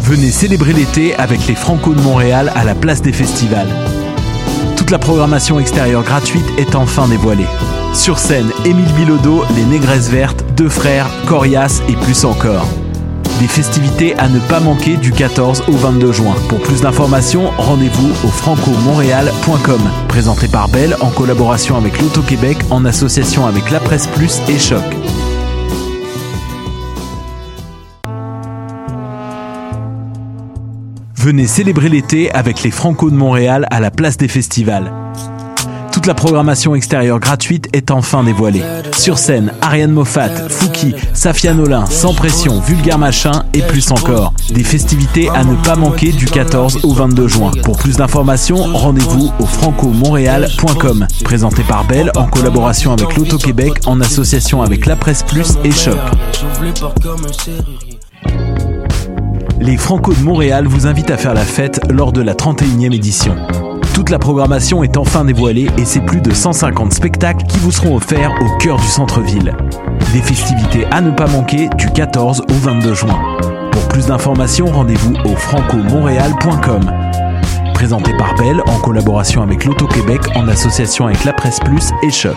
Venez célébrer l'été avec les Franco de Montréal à la place des festivals. Toute la programmation extérieure gratuite est enfin dévoilée. Sur scène, Émile Bilodeau, Les Négresses Vertes, Deux Frères, Corias et plus encore. Des festivités à ne pas manquer du 14 au 22 juin. Pour plus d'informations, rendez-vous au francomontréal.com. Présenté par Bell en collaboration avec l'Auto-Québec en association avec La Presse Plus et Choc. Venez célébrer l'été avec les Franco de Montréal à la place des festivals. Toute la programmation extérieure gratuite est enfin dévoilée. Sur scène, Ariane Moffat, Fouki, Safia Nolin, Sans Pression, Vulgaire Machin et plus encore. Des festivités à ne pas manquer du 14 au 22 juin. Pour plus d'informations, rendez-vous au francomontréal.com. Présenté par Bell en collaboration avec l'Auto-Québec en association avec La Presse Plus et Choc. Les Franco de Montréal vous invitent à faire la fête lors de la 31e édition. Toute la programmation est enfin dévoilée et c'est plus de 150 spectacles qui vous seront offerts au cœur du centre-ville. Des festivités à ne pas manquer du 14 au 22 juin. Pour plus d'informations, rendez-vous au francomontréal.com. Présenté par Bell en collaboration avec l'Auto-Québec en association avec La Presse Plus et Choc.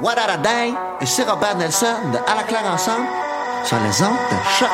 What a day? Ici Robert Nelson de À la claire ensemble sur les ondes de choc.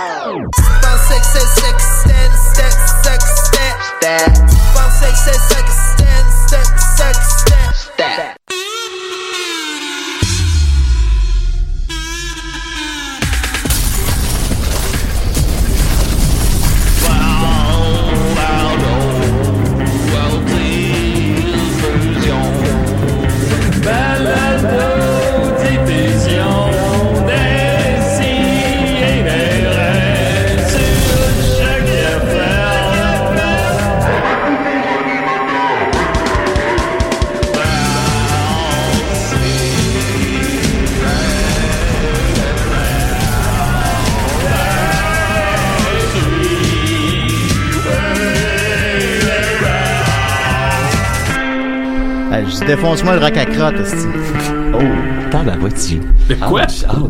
Je défonce-moi le rack à crotte. Oh, tabarouette. Le quoi?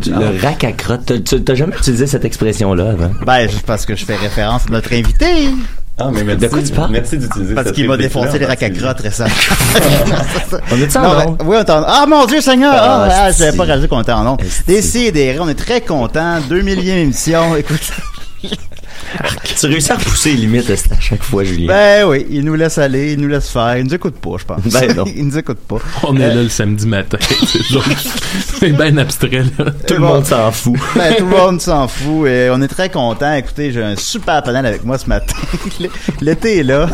Le rack à crotte. T'as- tu- T'as jamais utilisé cette expression-là avant? Ben, juste parce que je fais référence à notre invité. Ah, mais merci. De quoi tu parles? Merci d'utiliser Parce qu'il m'a défoncé les rack à crotte récemment. On est-tu en Non, ben, oui, on est en- Ah, mon Dieu, Seigneur! Ah, Ah, ah, j'avais pas réalisé qu'on était en. Esti. Décidérez, on est très contents. Deux millième émission. Écoute. Tu réussis à repousser les limites à chaque fois, Julien. Ben oui, il nous laisse aller, il nous laisse faire. Il nous écoute pas, je pense. Ben non. il nous écoute pas. On est Euh, là le samedi matin. C'est bien abstrait, là. Tout le monde s'en fout. Ben, tout le monde s'en fout et on est très content. Écoutez, j'ai un super panel avec moi ce matin. L'été est là.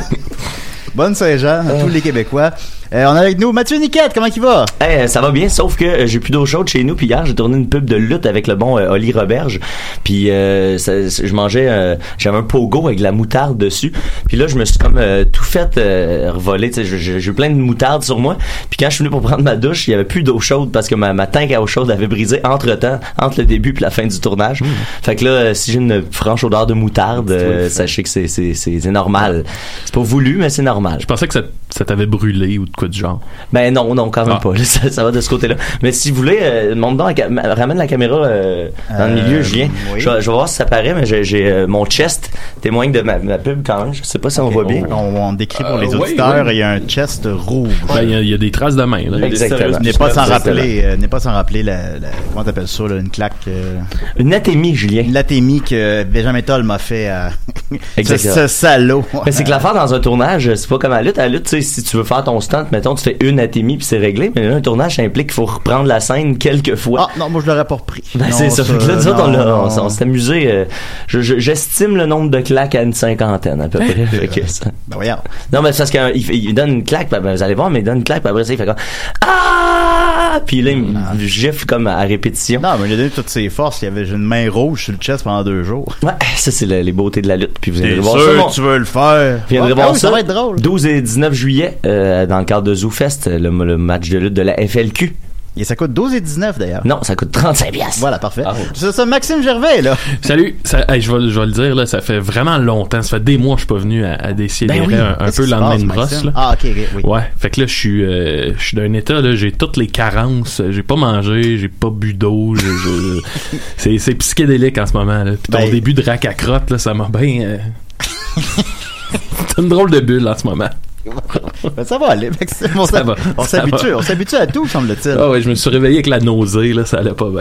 Bonne Saint-Jean à tous les Québécois. Euh, on a avec nous Mathieu Niquette, comment il va? Hey, ça va bien, sauf que euh, j'ai plus d'eau chaude chez nous. Puis hier, j'ai tourné une pub de lutte avec le bon euh, Oli Roberge. Puis euh, ça- ça- je mangeais, euh, j'avais un pogo avec de la moutarde dessus. Puis là, je me suis comme euh, tout fait euh, revoler. tu sais, J'ai j'ai eu plein de moutarde sur moi. Puis quand je suis venu pour prendre ma douche, il y avait plus d'eau chaude parce que ma, ma tank à eau chaude avait brisé entre temps, entre le début puis la fin du tournage. Fait que là, si j'ai une franche odeur de moutarde, euh, sachez que c'est c'est c'est c'est normal. C'est pas voulu, mais c'est normal. Je pensais que ça, ça t'avait brûlé ou de quoi du genre? Ben non, non, quand même Ah. pas. là, Ça, ça va de ce côté-là. Mais si vous voulez, euh, monte donc la ramène la caméra euh, dans le Euh, milieu, Julien. oui. Je, vais- je vais voir si ça paraît, mais j'ai, j'ai, euh, mon chest témoigne de ma, ma pub quand même. Je sais pas si on voit bien. On, on décrit pour Euh, les auditeurs, oui. il y a un chest rouge. Ben, il y a- il y, a des traces de main, là. Exactement. N'est pas sans rappeler, euh, n'est pas sans rappeler la, la- comment t'appelles ça, là, une claque, euh, Une atémie, Julien. une latémie que Benjamin Toll m'a fait à, Ce, Exactement. ce salaud. Mais c'est que l'affaire dans un tournage, c'est pas comme à la lutte. À la lutte, tu sais, si tu veux faire ton stunt, mettons, tu fais une atémie puis c'est réglé. Mais là, un tournage, ça implique qu'il faut reprendre la scène quelques fois. Ah, non, moi, je l'aurais pas repris. Ben, c'est ça. Fait que là, on, non, s'est amusé. euh, je- je- J'estime le nombre de claques à une cinquantaine, à peu près. Fait que ça- Ben, voyons. Non, mais c'est parce qu'il il donne une claque, ben, ben, vous allez voir, mais il donne une claque, puis après ça, il fait comme Ah! Puis là, il me gifle comme à répétition. Non, mais il a donné toutes ses forces. Il y avait une main rouge sur le chest pendant deux jours. Ouais, ça, c'est le- les beautés de la lutte. Puis vous T'es voir sûr ça. mon- que tu veux le faire? Vous viendrez Ah, voir oui, ça. ça va être drôle. 12 et 19 juillet, euh, dans le cadre de ZooFest, le, le match de lutte de la FLQ. Et ça coûte 12 et 19 d'ailleurs. Non, ça coûte 35 piastres. Voilà, parfait. Ah, oui. C'est ça, Maxime Gervais, là. Salut, ça, hey, je, vais, je vais le dire, là, ça fait vraiment longtemps, ça fait des mois que je suis pas venu à, à décider Ben oui. un, peu lendemain de brosse. Là. Ah, ok, ok, oui. Ouais, fait que là, je suis, euh, je suis d'un état, là, j'ai toutes les carences, j'ai pas mangé, j'ai pas bu d'eau, c'est, c'est psychédélique en ce moment, là. Puis ton Ben- début de rack à crotte, là, ça m'a bien... euh, c'est une drôle de bulle en ce moment. Ben, ça va aller, Maxime. On Ça s'hab- va, on ça s'habitue, on s'habitue à tout, semble-t-il. Ah ouais, je me suis réveillé avec la nausée, là, ça allait pas bien.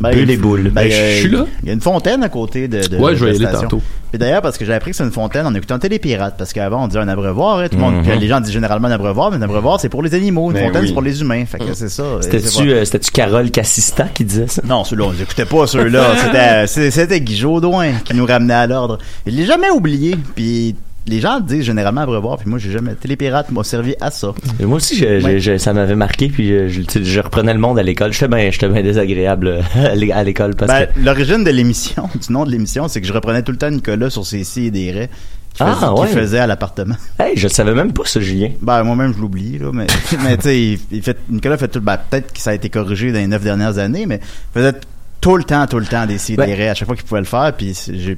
Ben, Bulle et boule. ben, Ben, je suis là. Il y a une fontaine à côté de, de Ouais, je vais la aller tantôt. Et d'ailleurs, parce que j'ai appris que c'est une fontaine en écoutant Télépirate, parce qu'avant, on disait un abreuvoir, hein, tout le monde, Mhm. que les gens disent généralement un abreuvoir, mais un abreuvoir, c'est pour les animaux, une Ben fontaine, oui. c'est pour les humains. Fait que c'est ça. C'était-tu euh, c'était-tu Carole Cassista qui disait ça? Non, ceux-là, on les écoutait pas, ceux-là. C'était, c'est- c'était Guy Jodoin qui nous ramenait à l'ordre. Il l'ai jamais oublié, puis les gens disent généralement abreuvoir, puis moi, j'ai jamais, Télépirate m'a servi à ça. Et moi aussi, je- je- Ouais. je- ça m'avait marqué, puis je, je, je reprenais le monde à l'école. J'étais bien bien désagréable euh, à l'é- à l'école parce Ben, que... l'origine de l'émission, du nom de l'émission, c'est que je reprenais tout le temps Nicolas sur ses si et des raies qu'il Ah, faisait, à l'appartement. Hey, je le savais même pas, ce Julien. Ben, moi-même, je l'oublie, là, mais, mais tu sais, il, il fait, Nicolas fait tout, ben, peut-être que ça a été corrigé dans les neuf dernières années, mais il faisait tout le temps, tout le temps des si et Ouais. des raies à chaque fois qu'il pouvait le faire, puis j'ai,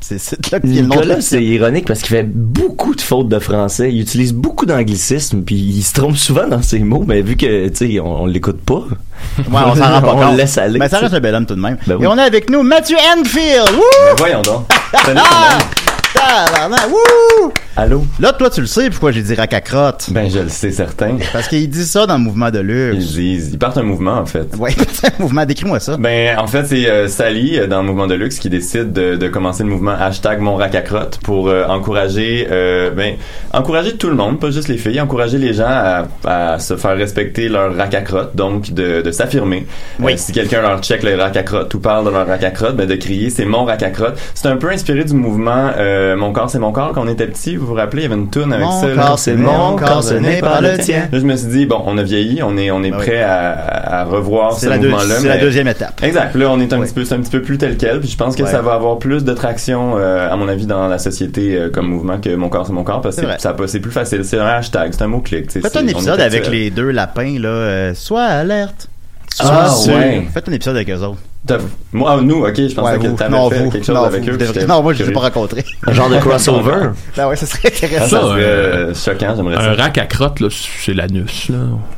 c'est, c'est là qu'il Nicolas, la- c'est ironique parce qu'il fait beaucoup de fautes de français. Il utilise beaucoup d'anglicismes, puis il se trompe souvent dans ses mots, mais vu que, tu sais, on, on l'écoute pas. Ouais, on s'en rend pas On compte. le laisse aller, Mais ça reste un bel homme tout de même. Ben oui. Et on a avec nous Mathieu Enfield. Wouh! Mais voyons donc. Salut, Ah! Tabarnak, Wouh! Allô? Là, toi, tu le sais pourquoi j'ai dit rack à crotte. Ben, je le sais, certain. Parce qu'il dit ça dans le mouvement de Ils luxe. disent, ils partent un mouvement, en fait. Ouais, un mouvement. Décris-moi ça. Ben, en fait, c'est euh, Sally, euh, dans le mouvement de luxe, qui décide de, de commencer le mouvement hashtag mon rack à crotte pour euh, encourager, euh, ben, encourager tout le monde, pas juste les filles, encourager les gens à, à se faire respecter leur rack à crotte, donc de, de s'affirmer. Oui. Si quelqu'un leur check le rack à crotte ou parle de leur rack à crotte, ben, de crier c'est mon rack à crotte. C'est un peu inspiré du mouvement euh, Mon corps c'est mon corps quand on était petit, vous vous rappelez, il y avait une toune avec Mon ça. corps, c'est mon corps, ce n'est pas le tien. Là, je me suis dit, bon, on a vieilli, on est, on est Ben prêt à, à revoir ce mouvement-là. c'est la deuxième étape. Exact. Là, on est un petit peu, un petit peu plus tel quel. Puis je pense que ça va avoir plus de traction, euh, à mon avis, dans la société euh, comme mouvement que mon corps c'est mon corps, parce que c'est plus facile. C'est un hashtag, c'est un mot clic. tu sais, Faites un épisode avec les deux lapins, là. euh, sois alerte. Ah, ouais. Faites un épisode avec eux autres. Moi, ah, nous, ok, je pensais Ouais, que t'avais non, fait vous. quelque chose non, avec vous, eux. vous Non, moi, je les ai pas rencontrés. Un genre de crossover? Ben ouais, ça serait intéressant. ça Ça, serait euh, euh, choquant, j'aimerais Un ça. rack à crotte, là, c'est l'anus, là.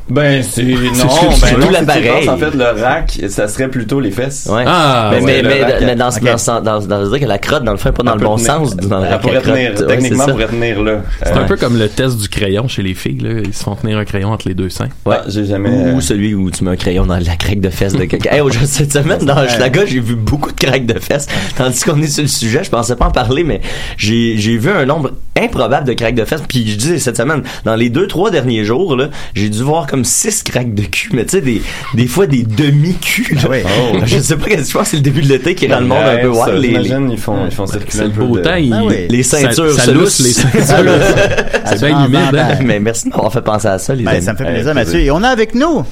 Ben, c'est, non, c'est- ben, c'est non, tout l'appareil. En fait, le rack, ça serait plutôt les fesses. Ouais. Ah, mais, ouais, mais, le mais, rack mais dans, ce- ok. dans, ce- dans, dans, dans, dire que la crotte, dans le fond, pas dans le bon sens, dans le Elle rack à pourrait crotte. tenir, techniquement, pourrait tenir là. C'est un peu comme le test du crayon chez les filles, là. Ils se font tenir un crayon entre les deux seins. Ouais. j'ai jamais. Ou celui où tu mets un crayon dans la craque de fesses de quelqu'un. Hey, aujourd'hui, cette semaine, dans Schlaga, j'ai vu beaucoup de craques de fesses. Tandis qu'on est sur le sujet, je pensais pas en parler, mais j'ai, j'ai vu un nombre improbable de craques de fesses. Puis je disais cette semaine, dans les deux, trois derniers jours, là, j'ai dû voir comme six craques de cul. Mais tu sais, des, des fois des demi-culs. Ah ouais. Oh. Je sais pas, qu'est-ce que je pense que c'est le début de l'été qui rend le monde un peu wild. Les, ils font, ils font circuler C'est un le peu beau de- temps, il- Ah oui. les ceintures ça, ça lousse les ceintures. c'est bien humide, ben, hein. mais merci de m'avoir fait penser à ça, les Ben, amis. ça me fait plaisir. Mathieu. Et on a avec nous,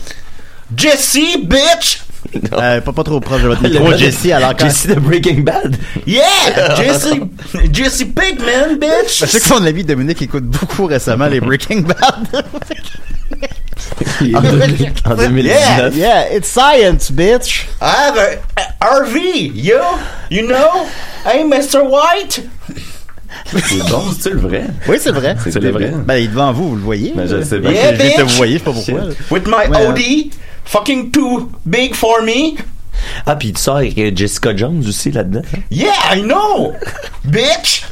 Jesse, bitch! Euh, pas, pas trop proche de votre micro, Jesse, alors quand... Jesse de Breaking Bad. Yeah! Jesse, Jesse Pinkman, bitch! Je sais que son ami Dominique écoute beaucoup récemment les Breaking Bad. en 2019. yeah, yeah, it's science, bitch. I have a, a RV, yo! You know? Hey, Mr. White! C'est bon, c'est-tu le vrai? Oui, c'est vrai. C'est le vrai. Ben, il est devant vous, vous le voyez. Ben, je sais. Yeah, je vais te bitch. vous voyez, je sais pas pourquoi. With my Ouais, OD, fucking too big for me. Ah, puis tu sors avec euh, Jessica Jones aussi là-dedans. Yeah, I know! bitch!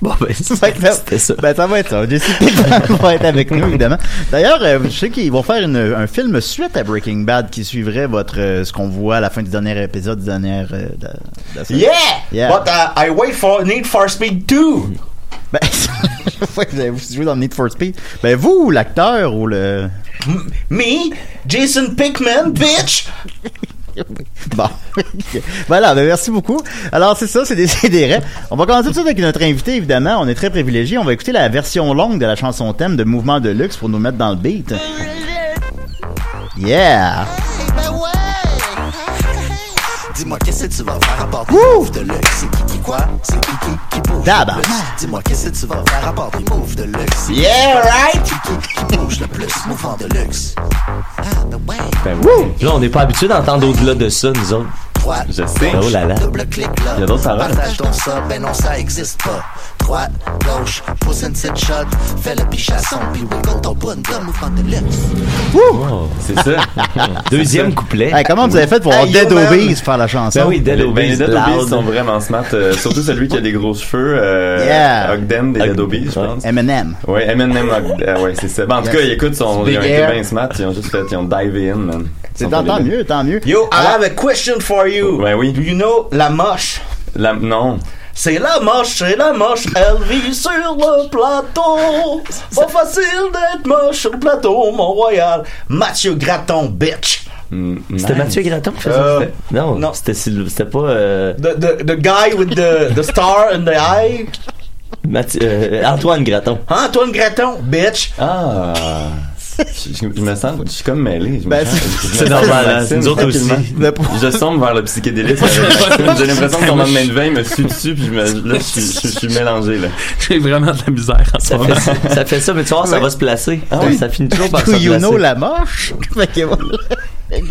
Bon, ben, que, c'était ça. Ben, ça va être ça. Jesse Pinkman va être avec nous, évidemment. D'ailleurs, euh, je sais qu'ils vont faire une- un film suite à Breaking Bad qui suivrait votre, euh, ce qu'on voit à la fin du dernier épisode du dernier, euh, de, de la série. Yeah! Yeah. But uh, I wait for Need for Speed 2. Ben, je vois que vous avez joué dans Need for Speed? Ben, vous, l'acteur ou le... M- me, Jason Pickman, bitch! Bon. voilà, ben merci beaucoup. Alors, c'est ça, c'est des des On va commencer tout de suite avec notre invité, évidemment. On est très privilégiés. On va écouter la version longue de la chanson thème de Mouvement de Luxe pour nous mettre dans le beat. Yeah! Dis-moi qu'est-ce que tu vas faire à part de luxe? C'est qui qui quoi? C'est qui qui qui bouge plus? Dis-moi qu'est-ce que tu vas faire à part des moves de luxe? Yeah, right? Qui qui qui bouge le plus? Mouvement de luxe Ah, ben ouais Ben oui. Là, on n'est pas habitué d'entendre au-delà de ça, nous autres. Droite, Je sais. Oh là là. double clic là Il y a d'autres paroles. Partage ton ça, ben non ça existe pas Droite, gauche, pousse une petite shot Fais le pichasson, puis wiggle ton de mouvement de Oh. C'est ça. Deuxième couplet. Hey, comment vous avez fait pour avoir Hey, Dead. Obies faire la chanson? Ben oui, Dead Les- ben, les Dead sont vraiment smart. euh, surtout celui qui a des gros cheveux. Euh, Yeah. Ogden des Dead Obies, je pense. Eminem. Ouais, Eminem Ogden. euh, ouais, c'est ça. Ben, en tout Yes. cas, écoute, son, Big ils ont été bien smart. Ils ont juste fait, ils ont dive in, man. Ils C'est tant, mieux, tant mieux. Yo, I have a question for you. Ouais, oui. Do you know la moche? La, non. C'est la moche, c'est la moche, elle vit sur le plateau. Pas facile d'être moche sur le plateau, Mont-Royal. Mathieu Graton, bitch. Mm, C'était nice. Mathieu Graton qui faisait Euh, ça? Non, non. c'était pas euh, The, the, the guy with the, the star in the eye. Mathieu- euh, Antoine Graton. Antoine Graton, bitch. Ah. Je, me sens, je suis comme mêlé. Je me Ben, sens- c'est- normal, nous autres aussi. Je sombre vers le psychédélisme. J'ai l'impression que ton lendemain de veille me suit dessus, puis je me, là, je suis, je, je suis mélangé, là. J'ai vraiment de la misère en ce Ça moment. fait, ça, fait ça, mais tu vois, ça va se placer. Ah ça, oui. ça finit toujours par se you placer. know la moche?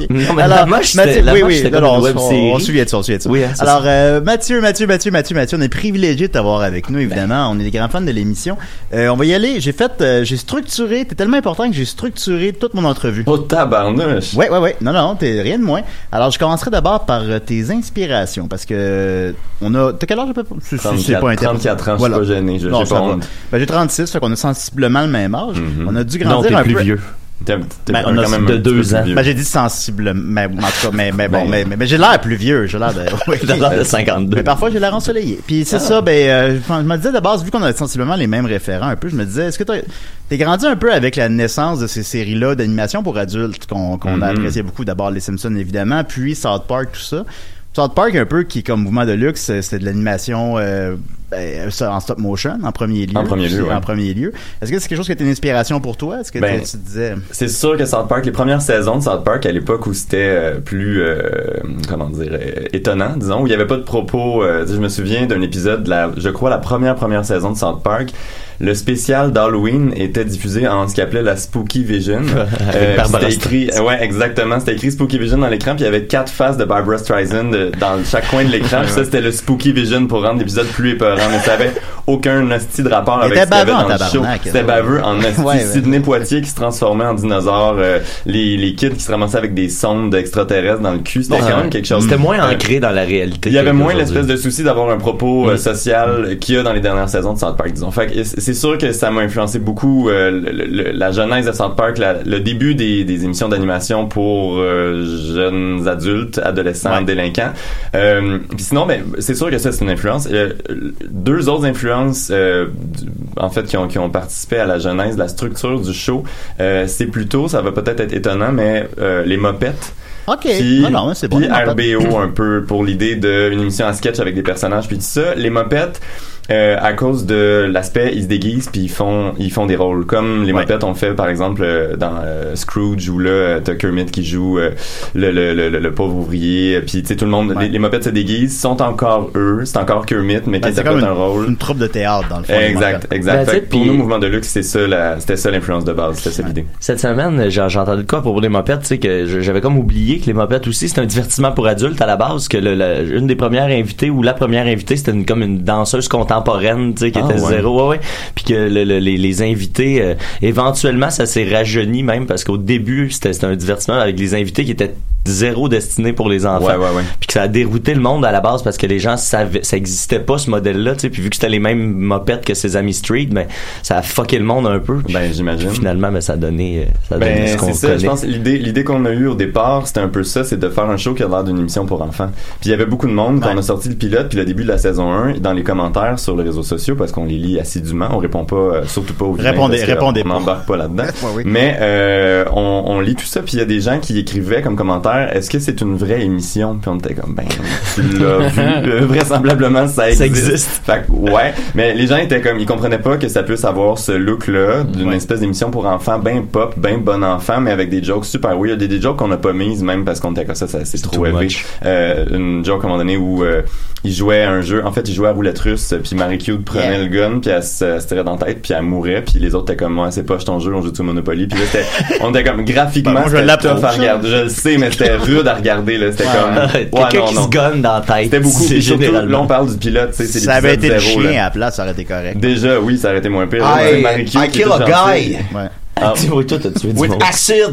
Non, mais la moche, c'était- Mathieu, la oui, moche, oui, non, non, on, web on, on se souvient de ça, on se souvient de ça. Oui, hein, Alors, euh, Mathieu, Mathieu, Mathieu, Mathieu, Mathieu, on est privilégié de t'avoir avec nous, évidemment. On est des grands fans de l'émission. Euh, on va y aller. J'ai fait, euh, j'ai structuré, t'es tellement important que j'ai structuré toute mon entrevue. Oh, tabarnouche. Ouais, ouais, ouais. Non, non, t'es rien de moins. Alors, je commencerai d'abord par tes inspirations, parce que on a. T'as quel âge à peu près? C'est- c'est- c'est 34, pas intéressant. 34 ans, je Voilà. suis pas gêné, je- Non, j'ai ça pas honte. Ben, j'ai 36, fait qu'on a sensiblement le même âge. Mhm. On a dû Non, grandir t'es un plus peu. vieux. T'es, t'es Ben, quand on a même de deux ans. Ben, j'ai dit sensible, mais, en tout cas, mais, mais bon, Ben, mais, mais, mais j'ai l'air plus vieux, j'ai l'air de, oui. L'air de 52. Mais parfois, j'ai l'air ensoleillé. Puis c'est ça, ben, euh, je me disais de base, vu qu'on a sensiblement les mêmes référents un peu, je me disais, est-ce que t'as- t'es grandi un peu avec la naissance de ces séries-là d'animation pour adultes qu'on qu'on a Mhm. apprécié beaucoup, d'abord les Simpsons évidemment, puis South Park, tout ça. South Park un peu qui est comme mouvement de luxe, euh, c'était de l'animation euh, ben, en stop motion en premier lieu. En premier lieu, ouais. En premier lieu. Est-ce que c'est quelque chose qui était une inspiration pour toi? Est-ce que Ben, tu, tu disais? C'est sûr que South Park, les premières saisons de South Park à l'époque où c'était euh, plus, euh, comment dire, euh, étonnant, disons, où il n'y avait pas de propos. euh, je me souviens d'un épisode, de la, je crois la première première saison de South Park. Le spécial d'Halloween était diffusé en ce qu'il appelait la Spooky Vision. Euh, c'était écrit, ouais, exactement. C'était écrit Spooky Vision dans l'écran, puis il y avait quatre faces de Barbara Streisand euh, dans chaque coin de l'écran. ça, c'était le Spooky Vision pour rendre l'épisode plus épeurant. Mais ça avait aucun hostie de rapport avec ce qu'il y avait dans le show. C'était baveux en hostie. Ouais, ouais. Sidney Poitier qui se transformait en dinosaure, euh, les, les kids qui se ramassaient avec des sondes extraterrestres dans le cul. C'était Ouais. quand même quelque chose. C'était moins Euh, ancré dans la réalité. il y avait moins l'espèce de souci d'avoir un propos euh, Mm. social qu'il y a dans les dernières saisons de South Park, disons. Fait que c'est sûr que ça m'a influencé beaucoup euh, le- le- la genèse de South Park, la- le début des, des émissions d'animation pour euh, jeunes adultes, adolescents, Ouais. délinquants. Euh, Puis sinon, ben, c'est sûr que ça c'est une influence. Euh, deux autres influences, euh, du- en fait, qui ont, qui ont participé à la genèse, la structure du show, euh, c'est plutôt, ça va peut-être être étonnant, mais euh, les mopettes. Ok, Puis, non, non, c'est bon. RBO un peu pour l'idée d'une émission à sketch avec des personnages puis tout ça. Les mopettes, euh, à cause de l'aspect, ils se déguisent puis ils font ils font des rôles comme les Ouais. mopettes ont fait par exemple euh, dans euh, Scrooge où là euh, t'as Kermit qui joue euh, le, le, le, le- le pauvre ouvrier puis tu sais tout le monde Ouais. les, les mopettes se déguisent sont encore eux c'est encore Kermit mais qui Ben, c'est comme interprète un rôle une troupe de théâtre dans le fond. exact exact Ben, Fait pour puis- nous mouvement de luxe c'est ça la- c'était ça l'influence de base c'était ça l'idée Cette semaine, j'ai entendu de quoi pour les mopettes, tu sais, que j'avais comme oublié que les mopettes aussi, c'est un divertissement pour adultes à la base, que une des premières invitées ou la première invitée, c'était une, comme une danseuse contemporaine, tu sais, qui Ah, était ouais. zéro, ouais, ouais. Puis que le- le- les, les invités, euh, éventuellement, ça s'est rajeuni même, parce qu'au début, c'était un divertissement avec les invités qui étaient zéro destiné pour les enfants. Ouais, ouais, ouais. Puis que ça a dérouté le monde à la base parce que les gens savaient, ça existait pas ce modèle-là, tu sais. Puis vu que c'était les mêmes mopettes que ses amis Street, ben, ça a fucké le monde un peu. Puis Ben, j'imagine. finalement, ben, ça a donné, euh, ça a donné Ben, ce qu'on ça. connaît. Je pense l'idée, l'idée qu'on a eue au départ, c'était un peu ça, c'est de faire un show qui a l'air d'une émission pour enfants. Puis il y avait beaucoup de monde quand Ouais. on a sorti le pilote, puis le début de la saison 1, dans les commentaires sur les réseaux sociaux, parce qu'on les lit assidûment, on répond pas, euh, surtout pas aux Répondez- parce répondez on pas. n'embarque pas là-dedans. Ouais, oui. Mais euh, on, on lit tout ça, puis il y a des gens qui écrivaient comme est-ce que c'est une vraie émission? Puis on était comme, ben, tu l'as vu, Euh, vraisemblablement ça existe. Ça existe. Fait que, ouais, mais les gens étaient comme, ils comprenaient pas que ça puisse avoir ce look-là d'une Ouais. espèce d'émission pour enfants, ben pop, ben bon enfant, mais avec des jokes super weird. Des, des jokes qu'on n'a pas mises, même parce qu'on était comme ça, ça c'est trop élevé. Euh, une joke à un moment donné où euh, il jouait à un jeu, en fait, il jouait à roulette russe, puis Marie Cute prenait Yeah. le gun, puis elle se, tirait dans la tête, puis elle mourait, puis les autres étaient comme, moi, c'est pas ton jeu, on joue au Monopoly, puis là, on était comme, graphiquement, Ben, moi, je tough à regarder. Je le sais, mais c'était rude à regarder, là. C'était comme, ouais, Quelqu'un qui non. se gonne dans la tête. C'était beaucoup, c'est puis surtout, là, on généralement. parle du pilote, tu sais, c'est Ça avait été le chien là. à la place, ça aurait été correct. Déjà, oui, ça aurait été moins pire. I- I qui kill a guy. Ouais. Ah, oui, toi, t'as tué du With acid.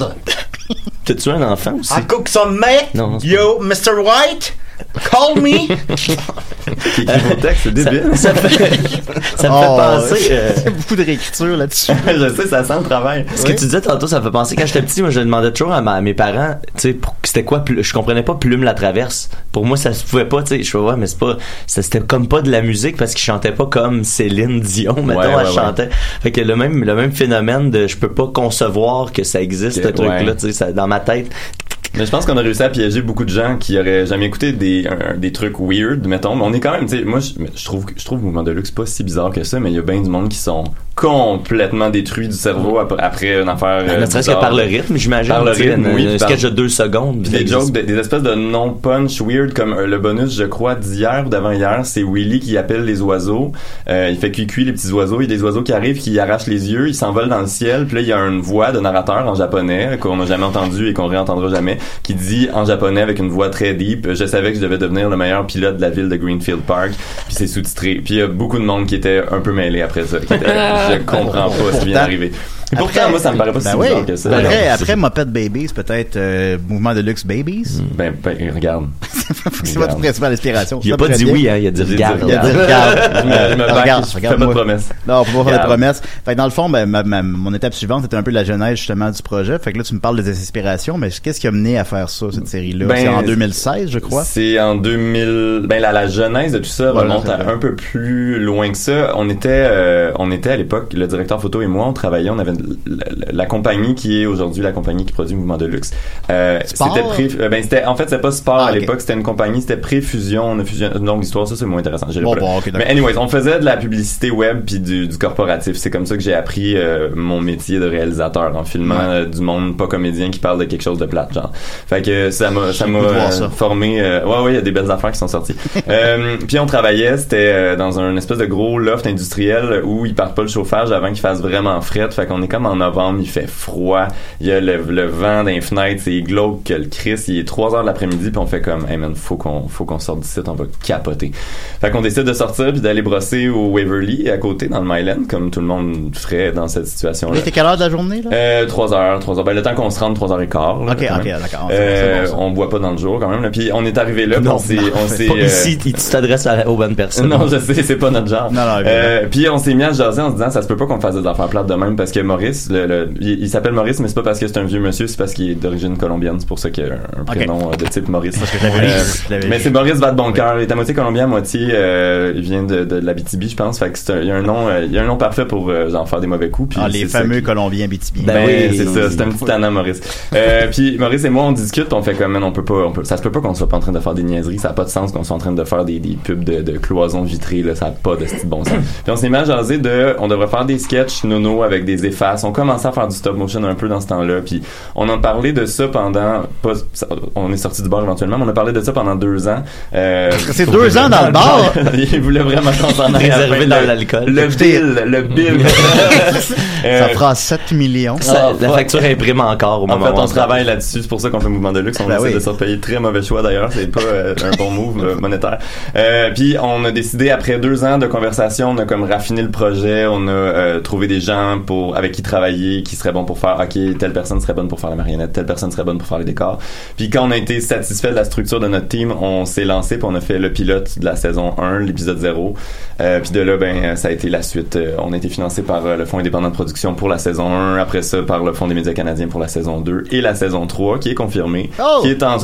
T'as tué un enfant aussi? I cook some meat. Non, Yo, Mr. White, call me. qui écrit vos textes, c'est débile. ça, fait, ça me Oh, fait penser... euh, Il y a beaucoup de réécriture là-dessus. je sais, ça sent le travail. Ce que tu disais tantôt, ça me fait penser quand j'étais petit, moi je demandais toujours à, ma- à mes parents, tu sais, c'était quoi, pl- je comprenais pas Plume la traverse. Pour moi, ça se pouvait pas, tu sais, je fais ouais, mais c'est pas, ça c'était comme pas de la musique parce qu'ils chantaient pas comme Céline Dion, mettons, Ouais, ouais, elle ouais. chantait. Fait que le même, le même phénomène de je peux pas concevoir que ça existe, ce truc-là, ouais. tu sais, ça- dans ma tête. Mais je pense qu'on a réussi à piéger beaucoup de gens qui auraient jamais écouté des, des trucs weird, mettons. Mais on est quand même, tu sais, moi, je, trouve, je trouve Mouvement de Luxe pas si bizarre que ça, mais il y a bien du monde qui sont complètement détruits du cerveau après, après une affaire. ne euh, serait-ce que par le rythme, j'imagine. Par le rythme, un- oui, Un par- sketch de deux secondes. Puis des jokes, de- des espèces de non-punch weird comme euh, le bonus, je crois, d'hier ou d'avant-hier, c'est Willy qui appelle les oiseaux. Euh, il fait cuit les petits oiseaux. Il y a des oiseaux qui arrivent, qui arrachent les yeux, ils s'envolent dans le ciel. Puis là, il y a une voix de narrateur en japonais qu'on n'a jamais entendu et qu'on réentendra jamais, qui dit en japonais avec une voix très deep, je savais que je devais devenir le meilleur pilote de la ville de Greenfield Park. Puis c'est sous-titré. Puis il y a beaucoup de monde qui était un peu mêlé après ça. qui était, je comprends pas ce qui vient d'arriver. Et pourtant, Après- moi, ça me paraît pas Ben si oui. bizarre que ça. Après, Non, c'est- après Moped Babies, peut-être euh, Mouvement de Luxe Babies. Ben, ben, regarde. c'est votre principale inspiration. Il a pas dit bien. oui, hein, il a dit regarde. Il a dit regarde. Je me- regarde, je fais pas de promesses. Non, on peut pas faire de promesses. Fait que dans le fond, ben, ma, ma- mon étape suivante, c'était un peu la genèse justement du projet. Fait que là, tu me parles des inspirations, mais qu'est-ce qui a mené à faire ça, cette série-là? Ben, c'est en 2016, je crois. C'est en 2000. Ben la, la genèse de tout ça Voilà, remonte à un peu plus loin que ça. On était, euh, on était à l'époque, le directeur photo et moi, on travaillait. On avait la, la- la compagnie qui est aujourd'hui la compagnie qui produit Mouvement de Luxe. Euh? C'était pré. euh, Ben c'était, en fait, c'était pas sport Ah, à l'époque. C'était une compagnie. C'était préfusion. On a fusionné. Une longue histoire. Ça c'est moins intéressant. Bon, bon. Mais anyways, on faisait de la publicité web puis du, du corporatif. C'est comme ça que j'ai appris euh, mon métier de réalisateur en filmant Ouais. euh, du monde pas comédien qui parle de quelque chose de plate, genre. Fait que ça m'a, ça m'a formé. euh, ouais, ouais, il y a des belles affaires qui sont sorties. euh, puis on travaillait, c'était euh, dans un espèce de gros loft industriel où ils partent pas le chauffage avant qu'il fasse vraiment fret. Fait qu'on est comme en novembre, il fait froid, il y a le, le vent dans les fenêtres, c'est glauque que le Chris, il est 3 heures de l'après-midi puis on fait comme, hey man, faut qu'on, faut qu'on sorte d'ici, on va capoter. Fait qu'on décide de sortir puis d'aller brosser au Waverly à côté dans le Myland comme tout le monde ferait dans cette situation-là. Il était quelle heure de la journée, là? Euh, 3 heures, 3 heures. Ben, le temps qu'on se rende, 3 heures et quart. là, Ok, ok, d'accord. Euh, bon, on boit pas dans le jour quand même. Là. Puis on est arrivé là, puis on s'est, on s'est. Euh, ici, tu t'adresses aux bonnes personnes. non, je sais, c'est pas notre genre. Non, non, euh, puis on s'est mis à jaser en se disant, ça se peut pas qu'on fasse des affaires plates de même parce que Maurice, le, le- il, il s'appelle Maurice, mais c'est pas parce que c'est un vieux monsieur, c'est parce qu'il est d'origine colombienne. C'est pour ça qu'il a un, un prénom euh, de type Maurice. Parce que Euh, mais c'est Maurice Vadeboncoeur. Il est à moitié colombien, à moitié, euh, il vient de, de, la BTB, je pense. Fait que c'est un, il y a un nom, euh, il y a un nom parfait pour euh, genre faire des mauvais coups. Puis Ah, les fameux qui- Colombiens BTB. ben, oui, c'est ça, c'est un petit tannant Maurice. Euh, puis Maurice et moi on discute, on fait comme on peut pas, on peut, ça se peut pas qu'on soit pas en train de faire des niaiseries, ça a pas de sens qu'on soit en train de faire des, des pubs de, de cloisons vitrées là, ça a pas de style bon sens. puis on s'est mis à jaser de, on devrait faire des sketchs nono avec des effaces. On commençait à faire du stop motion un peu dans ce temps-là, puis on en parlait de ça pendant, pas, ça- on est sorti du bar éventuellement, mais on a parlé de ça pendant deux ans. Euh, C'est deux ans dans le bar? Il voulait vraiment qu'on s'en aille Réservé dans l'alcool. Le bill, le bill. Ça Euh, fera 7 millions. Ça- Ah, la facture imprime encore au en moment fait, où on se travaille là-dessus. C'est pour ça qu'on fait mouvement de luxe. On Ben essaie oui. de se repayer. Très mauvais choix d'ailleurs. C'est pas euh, un bon move euh, monétaire. Euh, puis on a décidé après deux ans de conversation, on a comme raffiné le projet. On a euh, trouvé des gens pour avec qui travaillait, qui serait bon pour faire, ok, telle personne serait bonne pour faire la marionnette, telle personne serait bonne pour faire les décors. Puis quand on a été satisfait de la structure de notre team, on s'est lancé puis on a fait le pilote de la saison 1, l'épisode 0. Euh, puis de là, ben, ça a été la suite. Euh, on a été financé par euh, le Fonds indépendant de production pour la saison 1, après ça par le Fonds des médias canadiens pour la saison 2 et la saison 3 qui est confirmée. Oh! Qui est en,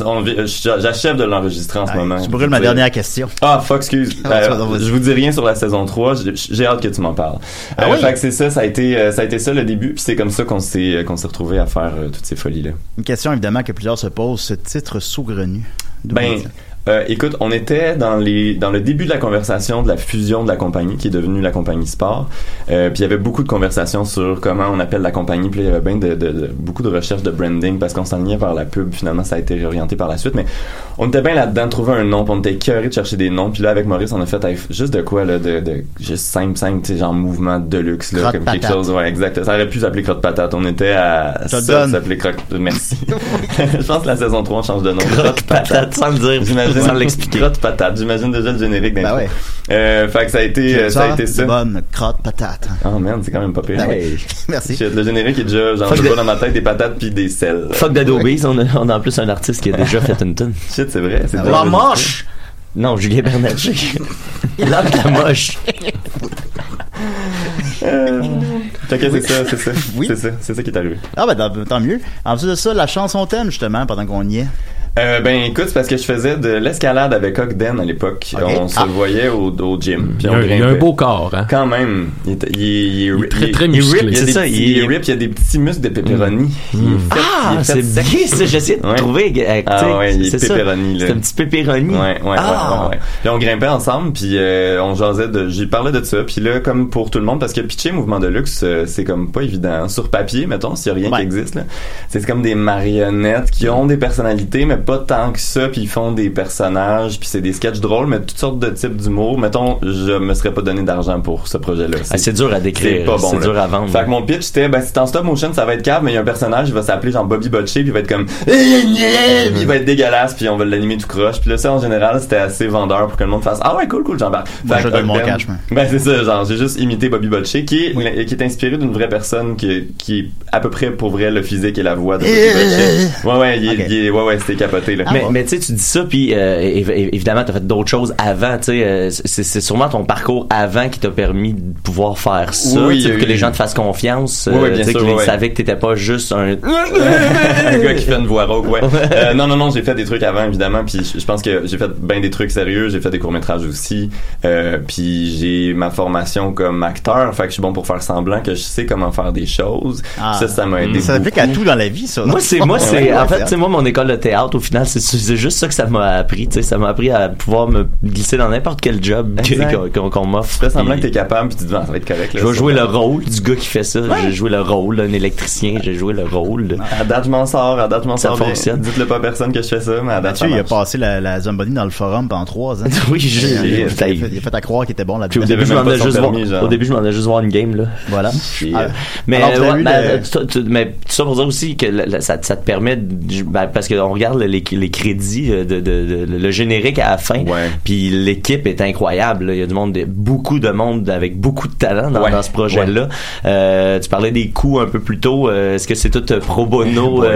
j'achève de l'enregistrer en ce moment. Tu brûles ma dernière question. Ah, fuck, excuse. Ah, Euh, je vous dis rien sur la saison 3. J'ai- hâte que tu m'en parles. Ah Euh, oui? Fait que c'est ça, ça a été, euh, ça a été ça le début. Puis c'est comme ça qu'on s'est, euh, qu'on s'est retrouvé à faire euh, toutes ces folies-là. Une question évidemment que plusieurs se posent, ce titre saugrenu. Ben? Euh, écoute, on était dans les dans le début de la conversation de la fusion de la compagnie qui est devenue la compagnie Sport. Euh, puis il y avait beaucoup de conversations sur comment on appelle la compagnie. Puis il y avait bien de, de- de- beaucoup de recherches de branding parce qu'on s'enlignait par la pub. Finalement, ça a été réorienté par la suite. Mais on était bien là-dedans de trouver un nom. Puis on était curieux de chercher des noms. Puis là, avec Maurice, on a fait juste de quoi là, de, de juste simple, simple, tu sais, genre mouvement de luxe là, Crotte comme quelque chose. Ouais, exact. Ça aurait pu s'appeler crotte patate. On était à ça, s'appeler crotte. Merci. Je pense que la saison 3 on change de nom. Crotte patate, sans le dire, J'imagine. sans l'expliquer. Crotte patate. J'imagine déjà le générique d'intro. Ben ouais. Euh, fait que ça a été, euh, ça a été ça. Bonne crotte patate. Oh merde, c'est quand même pas pire. Ben. Merci. Shit, le générique est déjà, genre, Fuck je the- vois dans ma tête des patates puis des sels. Fuck d'Adobe, on, a, on a en plus un artiste qui a déjà fait une tune. Shit, c'est vrai. C'est La déjà moche! Non, Julien Bernatchez. L'homme de la moche. Euh, c'est ça, c'est ça. Oui. C'est ça, c'est ça qui est arrivé. Ah ben tant- tant mieux. En plus de ça, la chanson thème justement pendant qu'on y est. Euh, ben écoute, c'est parce que je faisais de l'escalade avec Ogden à l'époque. On se Ah. voyait au, au gym. Puis Il on a, un- il y a un beau corps, hein. Quand même, il est, il est, il est, Il est très, très musclé. rip, il C'est ça, petits- il rip, il y a des petits muscles de pepperoni. Fait- Ah, c'est bien ça. J'essaie de Ouais. trouver. euh, Ah tu sais, ouais, il est pepperoni, là. C'est un petit pepperoni. Ouais, ouais, ouais, Ah. ouais, ouais. Puis on grimpait ensemble, puis euh, on jasait de, j'ai parlé de ça, puis là, comme pour tout le monde, parce que pitcher mouvement de luxe, euh, c'est comme pas évident. Sur papier, mettons, s'il y a rien qui existe, là, c'est comme des marionnettes qui ont des personnalités, mais pas tant que ça, puis ils font des personnages, puis c'est des sketchs drôles, mais toutes sortes de types d'humour. Mettons, je me serais pas donné d'argent pour ce projet-là. Ah, c'est dur à c'est décrire. pas bon. C'est là. dur à vendre. Fait que mon pitch c'était, ben, c'est en stop motion, ça va être cave, mais il y a un personnage, il va s'appeler genre Bobby Botché, puis il va être comme, puis il va être dégueulasse, puis on va l'animer tout croche. Puis là, ça, en général, c'était assez vendeur pour que le monde fasse, ah ouais, cool, cool, j'embarque. Fait je donne mon cash, moi. Ben, c'est ça, genre, j'ai juste imité Bobby Botché, qui est, qui est inspiré d'une vraie personne qui, qui est à peu près pour vrai le physique et la voix de Bobby Botché. Ouais, ouais, il, est- Ok. il ouais, ouais, c'était capoté, là. mais, mais tu tu dis ça, puis euh, év- év- évidemment, t'as fait d'autres choses avant. Tu euh, c'est c'est sûrement ton parcours avant qui t'a permis de pouvoir faire ça, Oui, tu que les gens te fassent confiance, Oui, euh, bien tu sûr, qu'ils savaient que t'étais pas juste un. un gars qui fait une voix rauque, ouais. Euh, non, non, non, j'ai fait des trucs avant, évidemment, puis je pense que j'ai fait bien des trucs sérieux, j'ai fait des courts-métrages aussi, euh, puis j'ai ma formation comme acteur, fait que je suis bon pour faire semblant que je sais comment faire des choses. Ah. ça, ça m'a aidé Ça s'applique à tout dans la vie, ça. non? Moi, c'est moi, c'est en fait, c'est tu sais, moi, mon école de théâtre, au final, c'est juste ça que ça m'a appris. Tu sais, ça m'a appris à pouvoir me glisser dans n'importe quel job qu'on qu'on m'offre. Fais semblant que t'es capable, puis tu te dis, Ah, ça va être correct. là, Je vais jouer le rôle du gars qui fait ça. J'ai joué le rôle d'un électricien. J'ai joué le rôle. de- À date, je m'en sors, à date, je m'en Ça sors fonctionne. Dites-le pas à personne que je fais ça, mais à date, Mathieu, ça il a passé la, la Zombie dans le forum pendant trois ans. Oui, je- il, fait, il a fait à croire qu'il était bon là-dedans. au début, je juste permis, au début, je m'en ai juste voir une game, là. Voilà. Puis, Ah, Mais, Alors, ouais, tout ça pour dire aussi que ça, ça te permet, de- ben, parce qu'on regarde les, les crédits, euh, de, de- de- le générique à la fin, Ouais. puis l'équipe est incroyable. là. Il y a du monde, de- beaucoup de monde avec beaucoup de talent dans, Ouais. dans ce projet-là. Euh, tu parlais des coûts un peu plus tôt. Euh, Est-ce que c'est tout pro bono?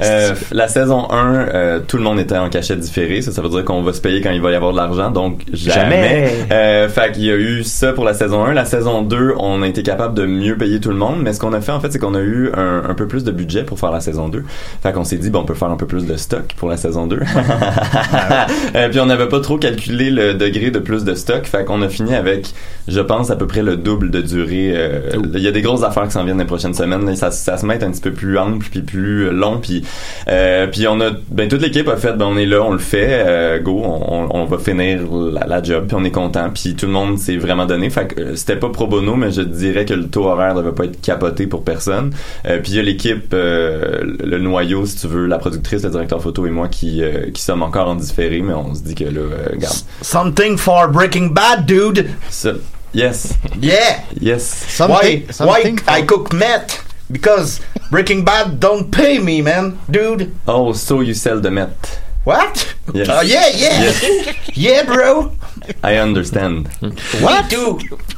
Euh, la saison 1, euh, tout le monde était en cachette différé. Ça, ça veut dire qu'on va se payer quand il va y avoir de l'argent. Donc, jamais. Jamais. Fait qu'il y a eu ça pour la saison 1. La saison 2, on a été capable de mieux payer tout le monde. Mais ce qu'on a fait, en fait, c'est qu'on a eu un, un peu plus de budget pour faire la saison 2. Fait qu'on s'est dit, bon, on peut faire un peu plus de stock pour la saison 2. Euh, puis on n'avait pas trop calculé le degré de plus de stock. Fait qu'on a fini avec, je pense, à peu près le double de durée. Euh, Il y a des grosses affaires qui s'en viennent les prochaines semaines. Ça, ça se met un petit peu plus ample puis plus long. Puis, euh, puis on a, ben toute l'équipe a fait, ben on est là, on le fait, go, on, va finir la, la job. Puis on est content. Puis tout le monde s'est vraiment donné. Fait que c'était pas pro bono, mais je dirais que le taux horaire devait pas être capoté pour personne. Puis il y a l'équipe, le noyau, si tu veux, la productrice, le directeur photo et moi qui, euh, qui sommes encore en différé, mais on se dit que là, euh, regarde. Something for Breaking Bad, dude. Ça, yes, Yeah. yes. Why? Something- Why something for- I cook meth? Because Breaking Bad don't pay me, man, dude. Oh, so you sell the met. What? Yes. Oh yeah, yeah, Yes. yeah, bro. I understand. What?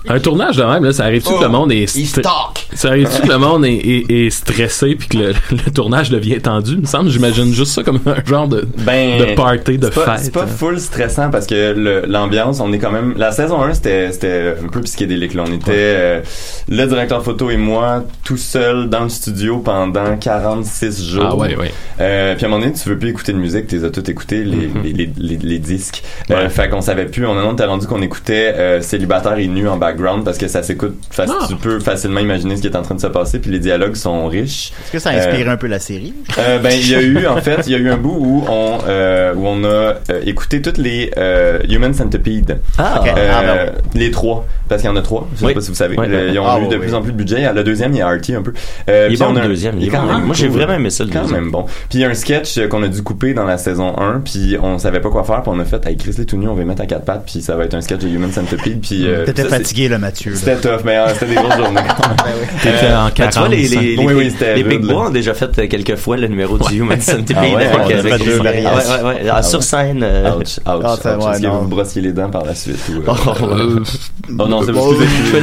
Un tournage de même, là, ça arrive-tu que le monde est ça arrive-tu que le monde est, est- est stressé puis que le, le tournage devient tendu? Il me semble, j'imagine juste ça comme un genre de, Ben, de party, de fête. C'est pas full stressant parce que l'ambiance, on est quand même. La saison 1, c'était c'était un peu psychédélique. Là. On était euh, le directeur photo et moi tout seul dans le studio pendant 46 jours. Ah ouais, ouais. Euh, puis à un moment donné, tu veux plus écouter de musique, as tout écouté, les, les, les, les, les disques. Euh, fait qu'on savait plus. On a rendu qu'on écoutait euh, célibataire et nu en background parce que ça s'écoute. Ah. Tu peux facilement imaginer ce qui est en train de se passer. Puis les dialogues sont riches. Est-ce que ça a inspiré un peu la série? Euh, ben il y a eu en fait il y a eu un bout où on euh, où on a euh, écouté toutes les euh, Human Centipede Ah, Ok. Euh, Ah, ben les trois parce qu'il y en a trois je sais Oui. pas si vous savez Oui. Le- ils ont Ah, eu de plus en plus de budget le deuxième il y a Artie un peu Euh, Il est bon le deuxième. Il est quand même. Moi, j'ai vraiment aimé ça le quand même bon puis il y a un sketch euh, qu'on a dû couper dans la saison 1 puis on savait pas quoi faire puis on a fait avec Chris les tout nus on va mettre à quatre pattes puis ça va être un sketch de Human Centipede puis euh, T'étais fatigué, là, Mathieu. c'était tough mais euh, c'était des grosses journées T'étais en Ben, tu vois, 40. les, les, les, Oui, oui, c'était les rude, Big. Bois ont déjà fait euh, quelques fois le numéro du Human Centipede. Ah ouais, on fait deux Ah variations. ouais, ouais, ouais. Ah, sur scène. euh, Ouch, ouch, Ah, ouais, Est-ce que vous vous brossiez les dents par la suite ou, euh, Euh, Oh non, c'est Oh, excusez, Je vais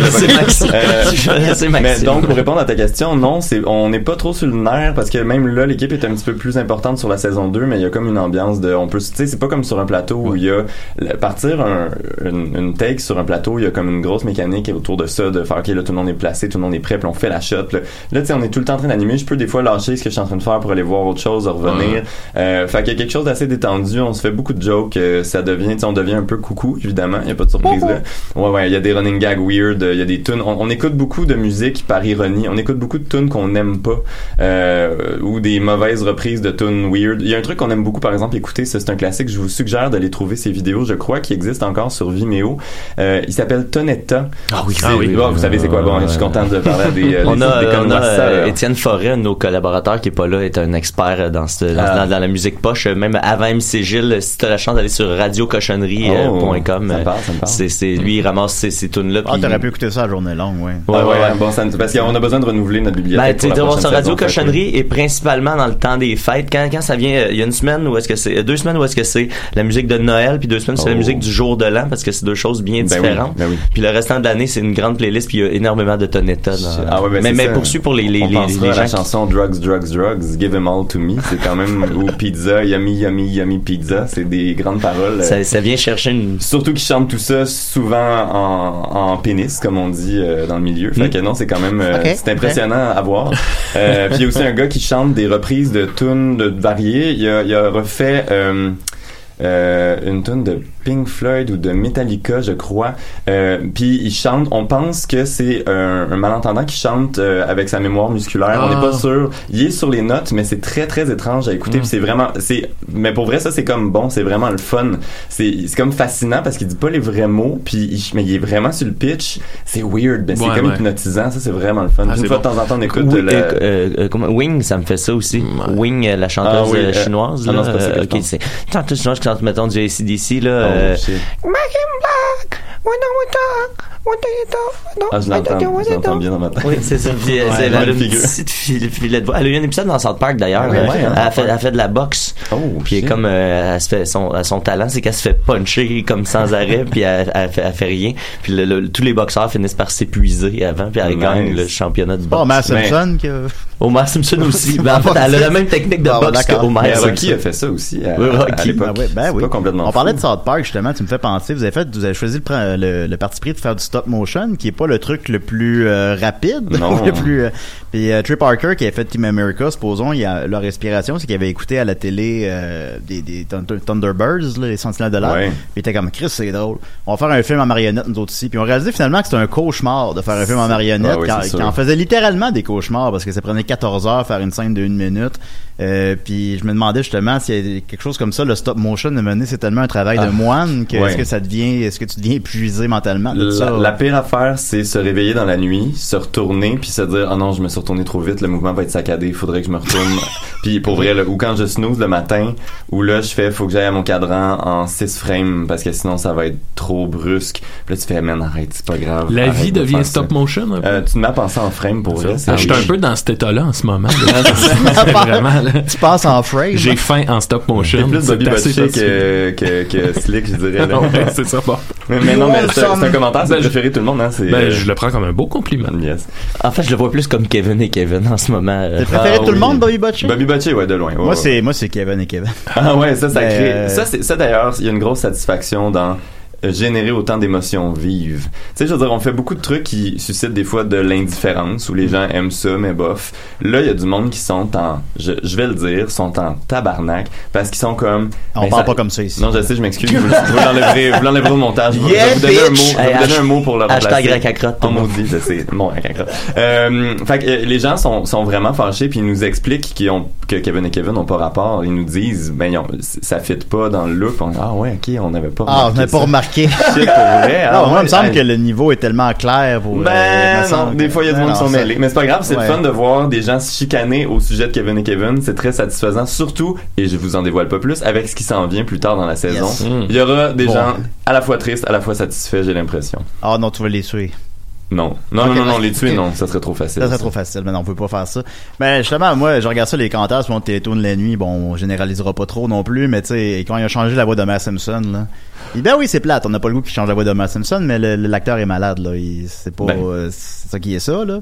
laisser Maxime. Euh, Mais donc pour répondre à ta question, non, c'est on n'est pas trop sur le nerf parce que même là l'équipe est un petit peu plus importante sur la saison 2, mais il y a comme une de on peut tu sais c'est pas comme sur un plateau où il y a le- partir un, une, une take sur un plateau, il y a comme une grosse mécanique autour de ça de faire OK là tout le monde est placé, tout le monde est prêt, puis on fait la shot. Là, là tu sais on est tout le temps en train d'animer, je peux des fois lâcher ce que je suis en train de faire pour aller voir autre chose, revenir. Ouais. Euh, fait qu'il y a quelque chose d'assez détendu, on se fait beaucoup de jokes, euh, ça devient on devient un peu coucou évidemment, il y a pas de surprise là. Ouais ouais, il y a des running gags weird, il y a des tunes, on, on écoute beaucoup de musique par ironie, on écoute beaucoup de tunes qu'on n'aime pas euh, ou des mauvaises reprises de tunes weird. Il y a un truc qu'on aime beaucoup par exemple écouter, ça c'est un classique, je vous suggère d'aller trouver ces vidéos, je crois qui existent encore sur Vimeo. Euh, il s'appelle Tonetta. Ah oui, C'est- ah oui. oh, vous savez c'est quoi? Bon, je suis content de parler à des, euh, On des- a, des on a euh, Étienne Forêt, nos collaborateurs qui est pas là, est un expert dans, ce, dans, Ah. dans- dans la musique poche. Même avant MC Gilles, si t'as la chance d'aller sur radiocochonnerie.com, Oh, euh, c'est, c'est, lui, il ramasse ces, ces tunes-là. Ah, t'aurais pu écouter ça à journée longue, ouais. Ouais, ouais, ouais, bon, ça, parce qu'on a besoin de renouveler notre Ben, bibliothèque. tu pour la prochaine sur Radio Cochonnerie et principalement dans le temps des fêtes. Quand, quand ça vient, il y a une semaine où est-ce que c'est, euh, deux semaines où est-ce que c'est la musique de Noël, puis deux semaines c'est la Oh. musique du jour de l'an parce que c'est deux choses bien Ben oui, différentes. ben oui. Puis le restant de l'année, c'est une grande playlist, puis il y a énormément de tonetta. Ah ouais, ben mais c'est mais ça. poursuis pour les, les, on les, pensera les à la gens qui- chanson Drugs, Drugs, Drugs, Give them all to me. C'est quand même, ou Pizza, Yummy, Yummy, Yummy Pizza. C'est des grandes paroles. ça, ça vient chercher une Surtout qu'ils chantent tout ça souvent en, en pénis, comme on dit euh, dans le milieu. Fait Mm. que non, c'est quand même euh, c'est impressionnant à voir. Euh, puis il y a aussi un gars qui chante des reprises de tunes de variées. Il a, il a refait euh, euh, une tune de Pink Floyd ou de Metallica, je crois. Euh, puis il chante. On pense que c'est un, un malentendant qui chante euh, avec sa mémoire musculaire. On Ah. n'est pas sûr. Il est sur les notes, mais c'est très très étrange à écouter. Mm. C'est vraiment, c'est. Mais pour vrai, ça c'est comme bon, c'est vraiment le fun. C'est c'est comme fascinant parce qu'il dit pas les vrais mots, puis mais il est vraiment sur le pitch. C'est weird, mais c'est Ouais, comme ouais. hypnotisant. Ça c'est vraiment le fun. Ah, Une fois bon. de temps en temps, on écoute Oui, la- euh, euh, comment- Wing, ça me fait ça aussi. Ouais. Wing, euh, la chanteuse Ah oui, euh, chinoise. ah là, non, c'est pas ça ok, c'est chanteuse chinoise qui chante, mettons, du ACDC, là. Oh, shit. Back in black, when I was dark, what do you do? Ah, je l'entends, je l'entends bien dans ma tête. Oui, c'est ça. Puis, euh, c'est- elle a le une figure. petite fil- filet de voix. Elle a eu un épisode dans South Park d'ailleurs. Ouais, ouais, hein, elle, a fait, elle fait de la boxe. Oh, Puis est shit. comme euh, elle se fait son son talent c'est qu'elle se fait puncher comme sans arrêt puis elle, elle, fait, elle fait rien. Puis le- le- tous les boxeurs finissent par s'épuiser avant puis elle Nice. gagne le championnat du boxe. Homer mais- Simpson que... Homer Simpson aussi. Ben, en fait, elle a la même technique de boxe que. Homer Mais Simpson. Rocky a fait ça aussi à, Oui, à- l'époque. Ben oui, ben oui. pas complètement On parlait de South Park justement, tu me fais penser, vous avez fait, vous avez choisi le, le, le parti pris de faire du stop motion, qui est pas le truc le plus euh, rapide, Non. le plus. euh, puis euh, Trey Parker qui avait fait Team America, supposons, il a, leur inspiration, c'est qu'il avait écouté à la télé euh, des, des Thunder- Thunderbirds, là, les Sentinelles de l'air. Ouais. Puis il était comme Chris, c'est drôle. On va faire un film en marionnette nous autres ici. Puis on réalisé finalement que c'était un cauchemar de faire un film en marionnette, Ah oui, quand, sûr. quand on faisait littéralement des cauchemars parce que ça prenait 14 heures faire une scène de une minute. Euh, puis je me demandais justement s'il y a quelque chose comme ça, le stop motion de mener, c'est tellement un travail Ah. de moine que Ouais. est-ce que ça devient, est-ce que tu deviens épuisé mentalement de ça? La, la pire affaire, c'est se réveiller dans la nuit, se retourner, puis se dire, ah non, je me suis retourné trop vite, le mouvement va être saccadé, il faudrait que je me retourne. puis pour vrai, là, ou quand je snooze le matin, ou là, je fais, faut que j'aille à mon cadran en 6 frames, parce que sinon, ça va être trop brusque. Puis là, tu fais, man, arrête, c'est pas grave. La Arrête vie de devient stop ça. motion un peu? Euh, tu à penser en frame pour vrai. Ah, je suis un peu dans cet état-là en ce moment. là. C'est vraiment, là. Tu passes en frame. J'ai faim en stop motion. plus Bobby facile. que, que, que Slick, je dirais. Ouais, c'est ça. Bon. Mais, mais non, mais c'est c'est un commentaire, c'est Ben, je- préféré tout le monde, hein. C'est, Ben, euh, je le prends comme un beau compliment. yes. En fait, je le vois plus comme Kevin et Kevin en ce moment. euh. T'as préféré Ah, tout le monde, Bobby Butcher? Bobby Butcher, ouais, de loin. ouais, Moi, ouais. c'est, moi, c'est Kevin et Kevin. Ah ouais, ça, ça crée. euh, Ça, c'est, ça d'ailleurs, il y a une grosse satisfaction dans générer autant d'émotions vives. Tu sais, je veux dire, on fait beaucoup de trucs qui suscitent des fois de l'indifférence où les gens aiment ça, mais bof. Là, il y a du monde qui sont en, je, je vais le dire, sont en tabarnak parce qu'ils sont comme. On ben, parle ça- pas comme ça ici. Non, je sais, je m'excuse. Vous, vous l'enlèverez, vous l'enlèverez au montage. Vais- Yeah, vous donner un mot, Hey, vous donner un mot pour le hashtag remplacer. racacrotte, tout En le monde. maudit, je sais. Bon, racacrotte. Euh, fait que euh, les gens sont, sont vraiment fâchés puis ils nous expliquent qu'ils ont, que Kevin et Kevin n'ont pas rapport. Ils nous disent, ben, ils ont- ça fit pas dans le look. On- ah ouais, ok, on n'avait pas Ah, on remarqué n'a pas ça. Remarqué. Shit, pour vrai. ah Non, moi, il me semble que le niveau est tellement clair pour. euh, Ben non, des fois il y a du monde qui sont mêlés. Mais c'est pas grave, c'est Ouais. fun de voir des gens se chicaner au sujet de Kevin et Kevin. C'est très satisfaisant, surtout, et je vous en dévoile pas plus, avec ce qui s'en vient plus tard dans la saison. Yes. Mm. Il y aura des Bon. gens à la fois tristes, à la fois satisfaits, j'ai l'impression. Ah non, tu vas les tuer. Non. Non, non, non, les tuer, non, ça serait trop facile. Ça, c'est trop facile. Mais non, on peut pas faire ça. Mais justement, moi, je regarde ça, les commentaires sur mon télétoon la nuit. Bon, on généralisera pas trop non plus, mais tu sais, quand il a changé la voix de Matt Simpson, là. Il dit, ben oui, c'est plate. On n'a pas le goût qu'il change la voix de Matt Simpson, mais l'acteur est malade, là. Il- C'est pas, Ben. euh, c'est ça qui est ça, là.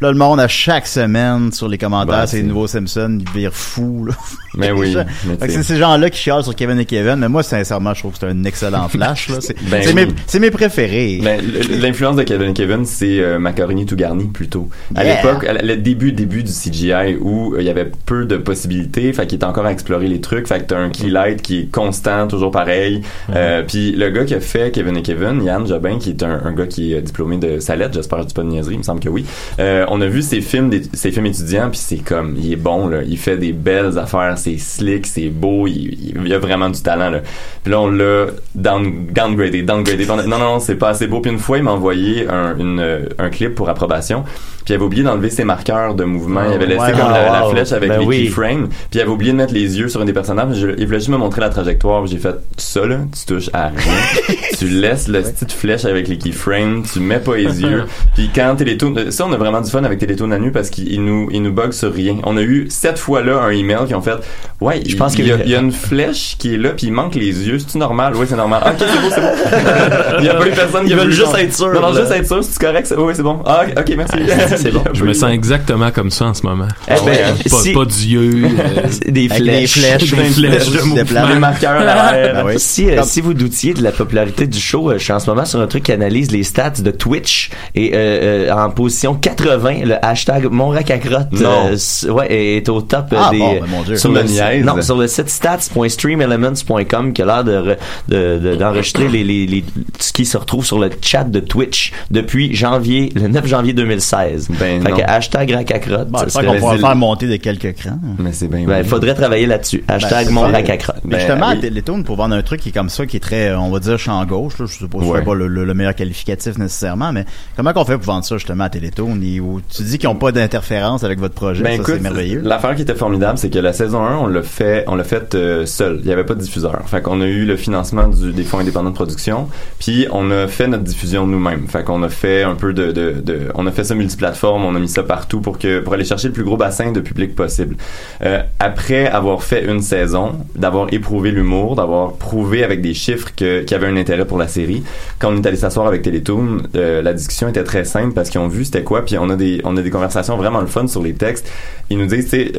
Là, le monde, à chaque semaine, sur les commentaires, Ben, c'est les nouveaux Simpsons, ils virent fous, là. Mais oui, c'est ces gens-là qui chialent sur Kevin et Kevin, mais moi, sincèrement, je trouve que c'est un excellent flash. C'est Ben c'est oui. mes, préférés. Ben, l'influence de Kevin et Kevin, c'est euh, Macaroni tout garni plutôt. À Yeah. l'époque, le début, début du CGI où euh, il y avait peu de possibilités, fait qu'il est encore à explorer les trucs, fait que t'as un key light qui est constant, toujours pareil. Euh, Puis le gars qui a fait Kevin et Kevin, Yann Jobin, qui est un, un gars qui est diplômé de Salette, j'espère que je dis pas de niaiserie, il me semble que oui. Euh, on a vu ses films, des- ses films étudiants, puis c'est comme, il est bon là, il fait des belles affaires, c'est slick, c'est beau, il, il- il a vraiment du talent là. Puis là on l'a down, downgradé, downgradé. Non non non, c'est pas assez beau. Puis une fois il m'a envoyé un, une, euh, un clip pour approbation. Puis il avait oublié d'enlever ses marqueurs de mouvement. il avait laissé ouais, comme wow, la, la flèche avec Ben les oui. keyframes. Puis il avait oublié de mettre les yeux sur un des personnages. Je- il voulait juste me montrer la trajectoire. J'ai fait ça là, tu touches à rien. tu laisses le petite flèche avec les keyframes. Tu mets pas les yeux. Puis quand Télétoon, ça on a vraiment du fun avec Télétoon la nuit parce qu'il il nous il nous bug sur rien. On a eu sept fois là un email qui ont fait ouais, Je pense y, qu'il- il y a une flèche qui est là puis il manque les yeux. C'est normal? Oui, c'est normal. Ok, c'est beau, c'est bon. il y a pas eu personne qui Ils a veulent voulu juste être sûrs, Non, non, juste être sûr, c'est correct? Oui, c'est bon. Ah, ok, merci. c'est bon. Je me sens exactement comme ça en ce moment. Eh ben, Pas, si- pas d'yeux. euh, des Avec des flèches. flèches, Des flèches flèches de de mouvement. plans. Les marqueurs à. Ben oui. Si, euh, si vous doutiez de la popularité du show, euh, je suis en ce moment sur un truc qui analyse les stats de Twitch et euh, euh, en position 80, le hashtag monracacrotte Non. euh, ouais, est au top euh, Ah des bon, ben mon Dieu. sur le non sur le site stats.streamelements.com qui a l'air de, re- de- de- d'enregistrer les, les, les- ce qui se retrouve sur le chat de Twitch depuis janvier le 9 janvier 2016. Ben fait non. que hashtag racacrotte. Bon, ça qu'on pourra faire monter de quelques crans. Mais c'est bien. ben, il faudrait travailler là-dessus. Hashtag c'est mon racacrotte. Mais Ben, justement, oui. à Télétoon, pour vendre un truc qui est comme ça, qui est très, on va dire, champ gauche, là, je sais pas si Ouais. c'est pas le, le- le meilleur qualificatif nécessairement, mais comment qu'on fait pour vendre ça justement à Télétoon? Où tu dis qu'ils n'ont pas d'interférence avec votre projet, Ben ça écoute, c'est merveilleux. l'affaire qui était formidable, c'est que la saison 1, on l'a fait, on l'a fait euh, seul. Il n'y avait pas de diffuseur. Fait qu'on a eu le financement des fonds indépendants de production, puis on a fait notre diffusion nous-mêmes. Fait qu'on a fait un peu de, on a fait ça multiplateforme, on a mis ça partout pour que pour aller chercher le plus gros bassin de public possible. Euh, après avoir fait une saison, d'avoir éprouvé l'humour, d'avoir prouvé avec des chiffres que qu'il y avait un intérêt pour la série, quand on est allé s'asseoir avec Télétoon, euh, la discussion était très simple parce qu'ils ont vu c'était quoi, puis on a des on a des conversations vraiment le fun sur les textes. Ils nous disent, tu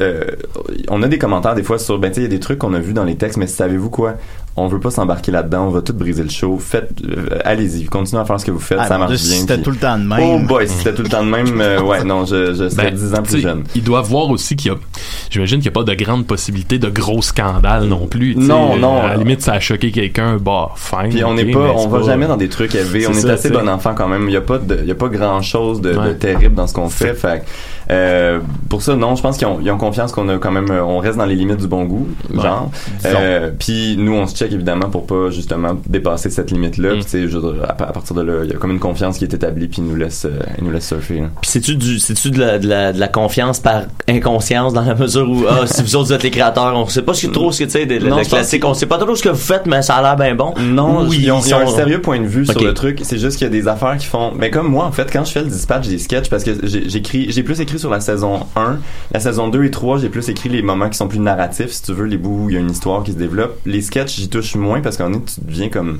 on a des commentaires des fois sur, ben tu sais, il y a des trucs qu'on a vus dans les textes, mais savez-vous quoi? On veut pas s'embarquer là-dedans, on va tout briser le show. Faites, euh, allez-y, continuez à faire ce que vous faites, Ah, ça marche Dieu, si bien. c'était puis- tout le temps de même. Oh boy, si c'était tout le temps de même, euh, ouais, non, je, je serais Ben, 10 ans tu plus jeune. Ils doivent voir aussi qu'il y a, j'imagine qu'il n'y a pas de grande possibilité de gros scandales non plus. Non, non. À la limite, ça a choqué quelqu'un, bah, fine. Puis on n'est pas, on va pas- jamais dans des trucs élevés. On est ça, assez bon enfant quand même. Il y a pas de, y a pas grand chose de, terrible dans ce qu'on fait. Euh, pour ça, non, je pense qu'ils ont, ils ont confiance qu'on a quand même, euh, on reste dans les limites du bon goût, genre. Euh, puis nous, on se check évidemment pour pas justement dépasser cette limite-là. Mm. Puis à, à partir de là, il y a comme une confiance qui est établie, puis ils nous laisse, ils nous laisse surfer. là. Puis c'est-tu du, c'est-tu de la, de la, de la confiance par inconscience dans la mesure où, ah, si vous autres êtes les créateurs, on sait pas ce que trop ce que tu sais, le, classique, on sait pas trop ce que vous faites, mais ça a l'air bien bon. Non, Oui, ils, ont, ils ils ont un sérieux point de vue sur le truc. C'est juste qu'il y a des affaires qui font. Mais comme moi, en fait, quand je fais le dispatch des sketchs, parce que j'écris, j'ai plus écrit écrit sur la saison 1. La saison 2 et 3, j'ai plus écrit les moments qui sont plus narratifs, si tu veux, les bouts où il y a une histoire qui se développe. Les sketchs, j'y touche moins parce qu'en est, tu deviens comme...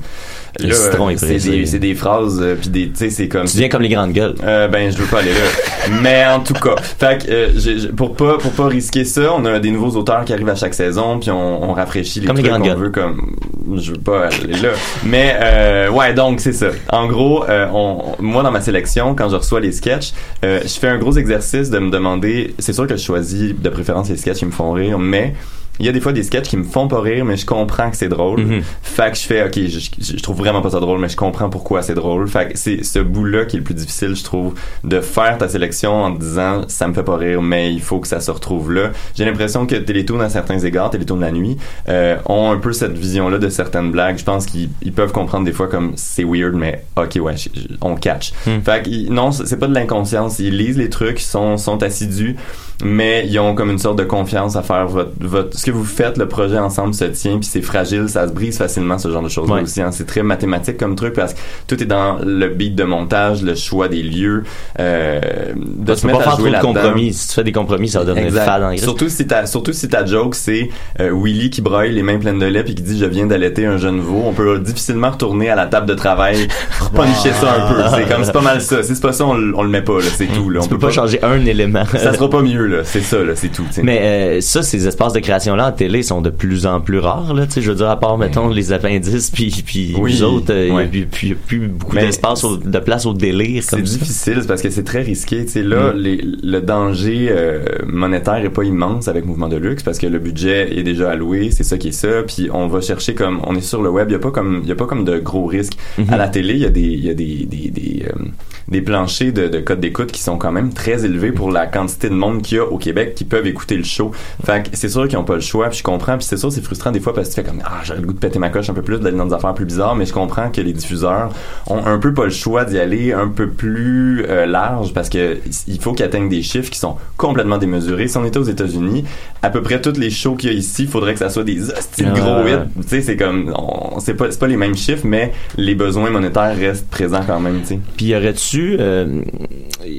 Le là, citron est c'est des, c'est des phrases, euh, puis des, tu sais, c'est comme... Tu deviens comme les grandes gueules. Euh, ben, je veux pas aller là. Mais en tout cas, fait que, euh, j'ai- j'ai- pour pas pour pas risquer ça, on a des nouveaux auteurs qui arrivent à chaque saison, puis on, on rafraîchit les Comme les trucs grandes qu'on gueules. veut. Comme, je veux pas aller là. Mais euh, ouais, donc c'est ça. En gros, euh, on, moi dans ma sélection, quand je reçois les sketchs, euh, je fais un gros exercice de me demander. C'est sûr que je choisis de préférence les sketchs qui me font rire, mais il y a des fois des sketchs qui me font pas rire, mais je comprends que c'est drôle. Mhm. Fait que je fais, ok, je, je- trouve vraiment pas ça drôle, mais je comprends pourquoi c'est drôle. Fait que c'est ce bout-là qui est le plus difficile, je trouve, de faire ta sélection en te disant, ça me fait pas rire, mais il faut que ça se retrouve là. J'ai l'impression que Télétoon, à certains égards, Télétoon de la nuit, euh, ont un peu cette vision-là de certaines blagues. Je pense qu'ils ils peuvent comprendre des fois comme c'est weird, mais ok, ouais, je- on catch. Hmm. Fait que non, c'est pas de l'inconscience. Ils lisent les trucs, sont, sont assidus, mais ils ont comme une sorte de confiance à faire votre, votre ce que vous faites le projet ensemble se tient puis c'est fragile ça se brise facilement ce genre de choses Ouais. aussi hein. c'est très mathématique comme truc parce que tout est dans le beat de montage le choix des lieux euh, de tu se mettre pas à faire trop jouer de là-dedans. compromis. Si tu fais des compromis, ça va devenir Exact. fade en. Surtout si ta surtout si ta joke c'est euh, Willy qui broye les mains pleines de lait puis qui dit je viens d'allaiter un jeune veau, on peut difficilement retourner à la table de travail, puncher ça un peu. C'est comme c'est pas mal ça. Si c'est pas ça, on, le- on le met pas là, c'est tout là. Tu on peux pas changer un élément. Ça sera pas mieux là, c'est ça là, c'est tout. Mais euh, ça, ces espaces de création-là en télé sont de plus en plus rares. Là, tu sais, je veux dire, à part, mettons, les appendices, puis, puis Oui, les autres, euh, il y a ouais. plus- puis y a plus beaucoup d'espace, de place au délire. C'est difficile parce que c'est très risqué. Tu sais, là, Mm. les- le danger euh, monétaire est pas immense avec Mouvement de Luxe parce que le budget est déjà alloué, c'est ça qui est ça. Puis on va chercher comme on est sur le web, il y a pas comme il y a pas comme de gros risques. Mhm. À la télé, il y a des il y a des des des, euh, des planchers de, de code d'écoute qui sont quand même très élevés pour la quantité de monde qu'il y a au Québec qui peuvent écouter le show. Fait que c'est sûr qu'ils ont pas le choix, puis je comprends, puis c'est sûr c'est frustrant des fois parce que tu fais comme ah j'ai le goût de péter ma coche un peu plus, d'aller dans des affaires plus bizarres, mais je comprends que les diffuseurs ont un peu pas le choix d'y aller un peu plus euh, large parce que il faut qu'ils atteignent des chiffres qui sont complètement démesurés. Si on était aux États-Unis, à peu près tous les shows qu'il y a ici, il faudrait que ça soit des hosties de Ah, gros hits. Tu sais, c'est comme on, c'est pas c'est pas les mêmes chiffres, mais les besoins monétaires restent présents quand même. Tu sais. Puis y aurait-tu, euh,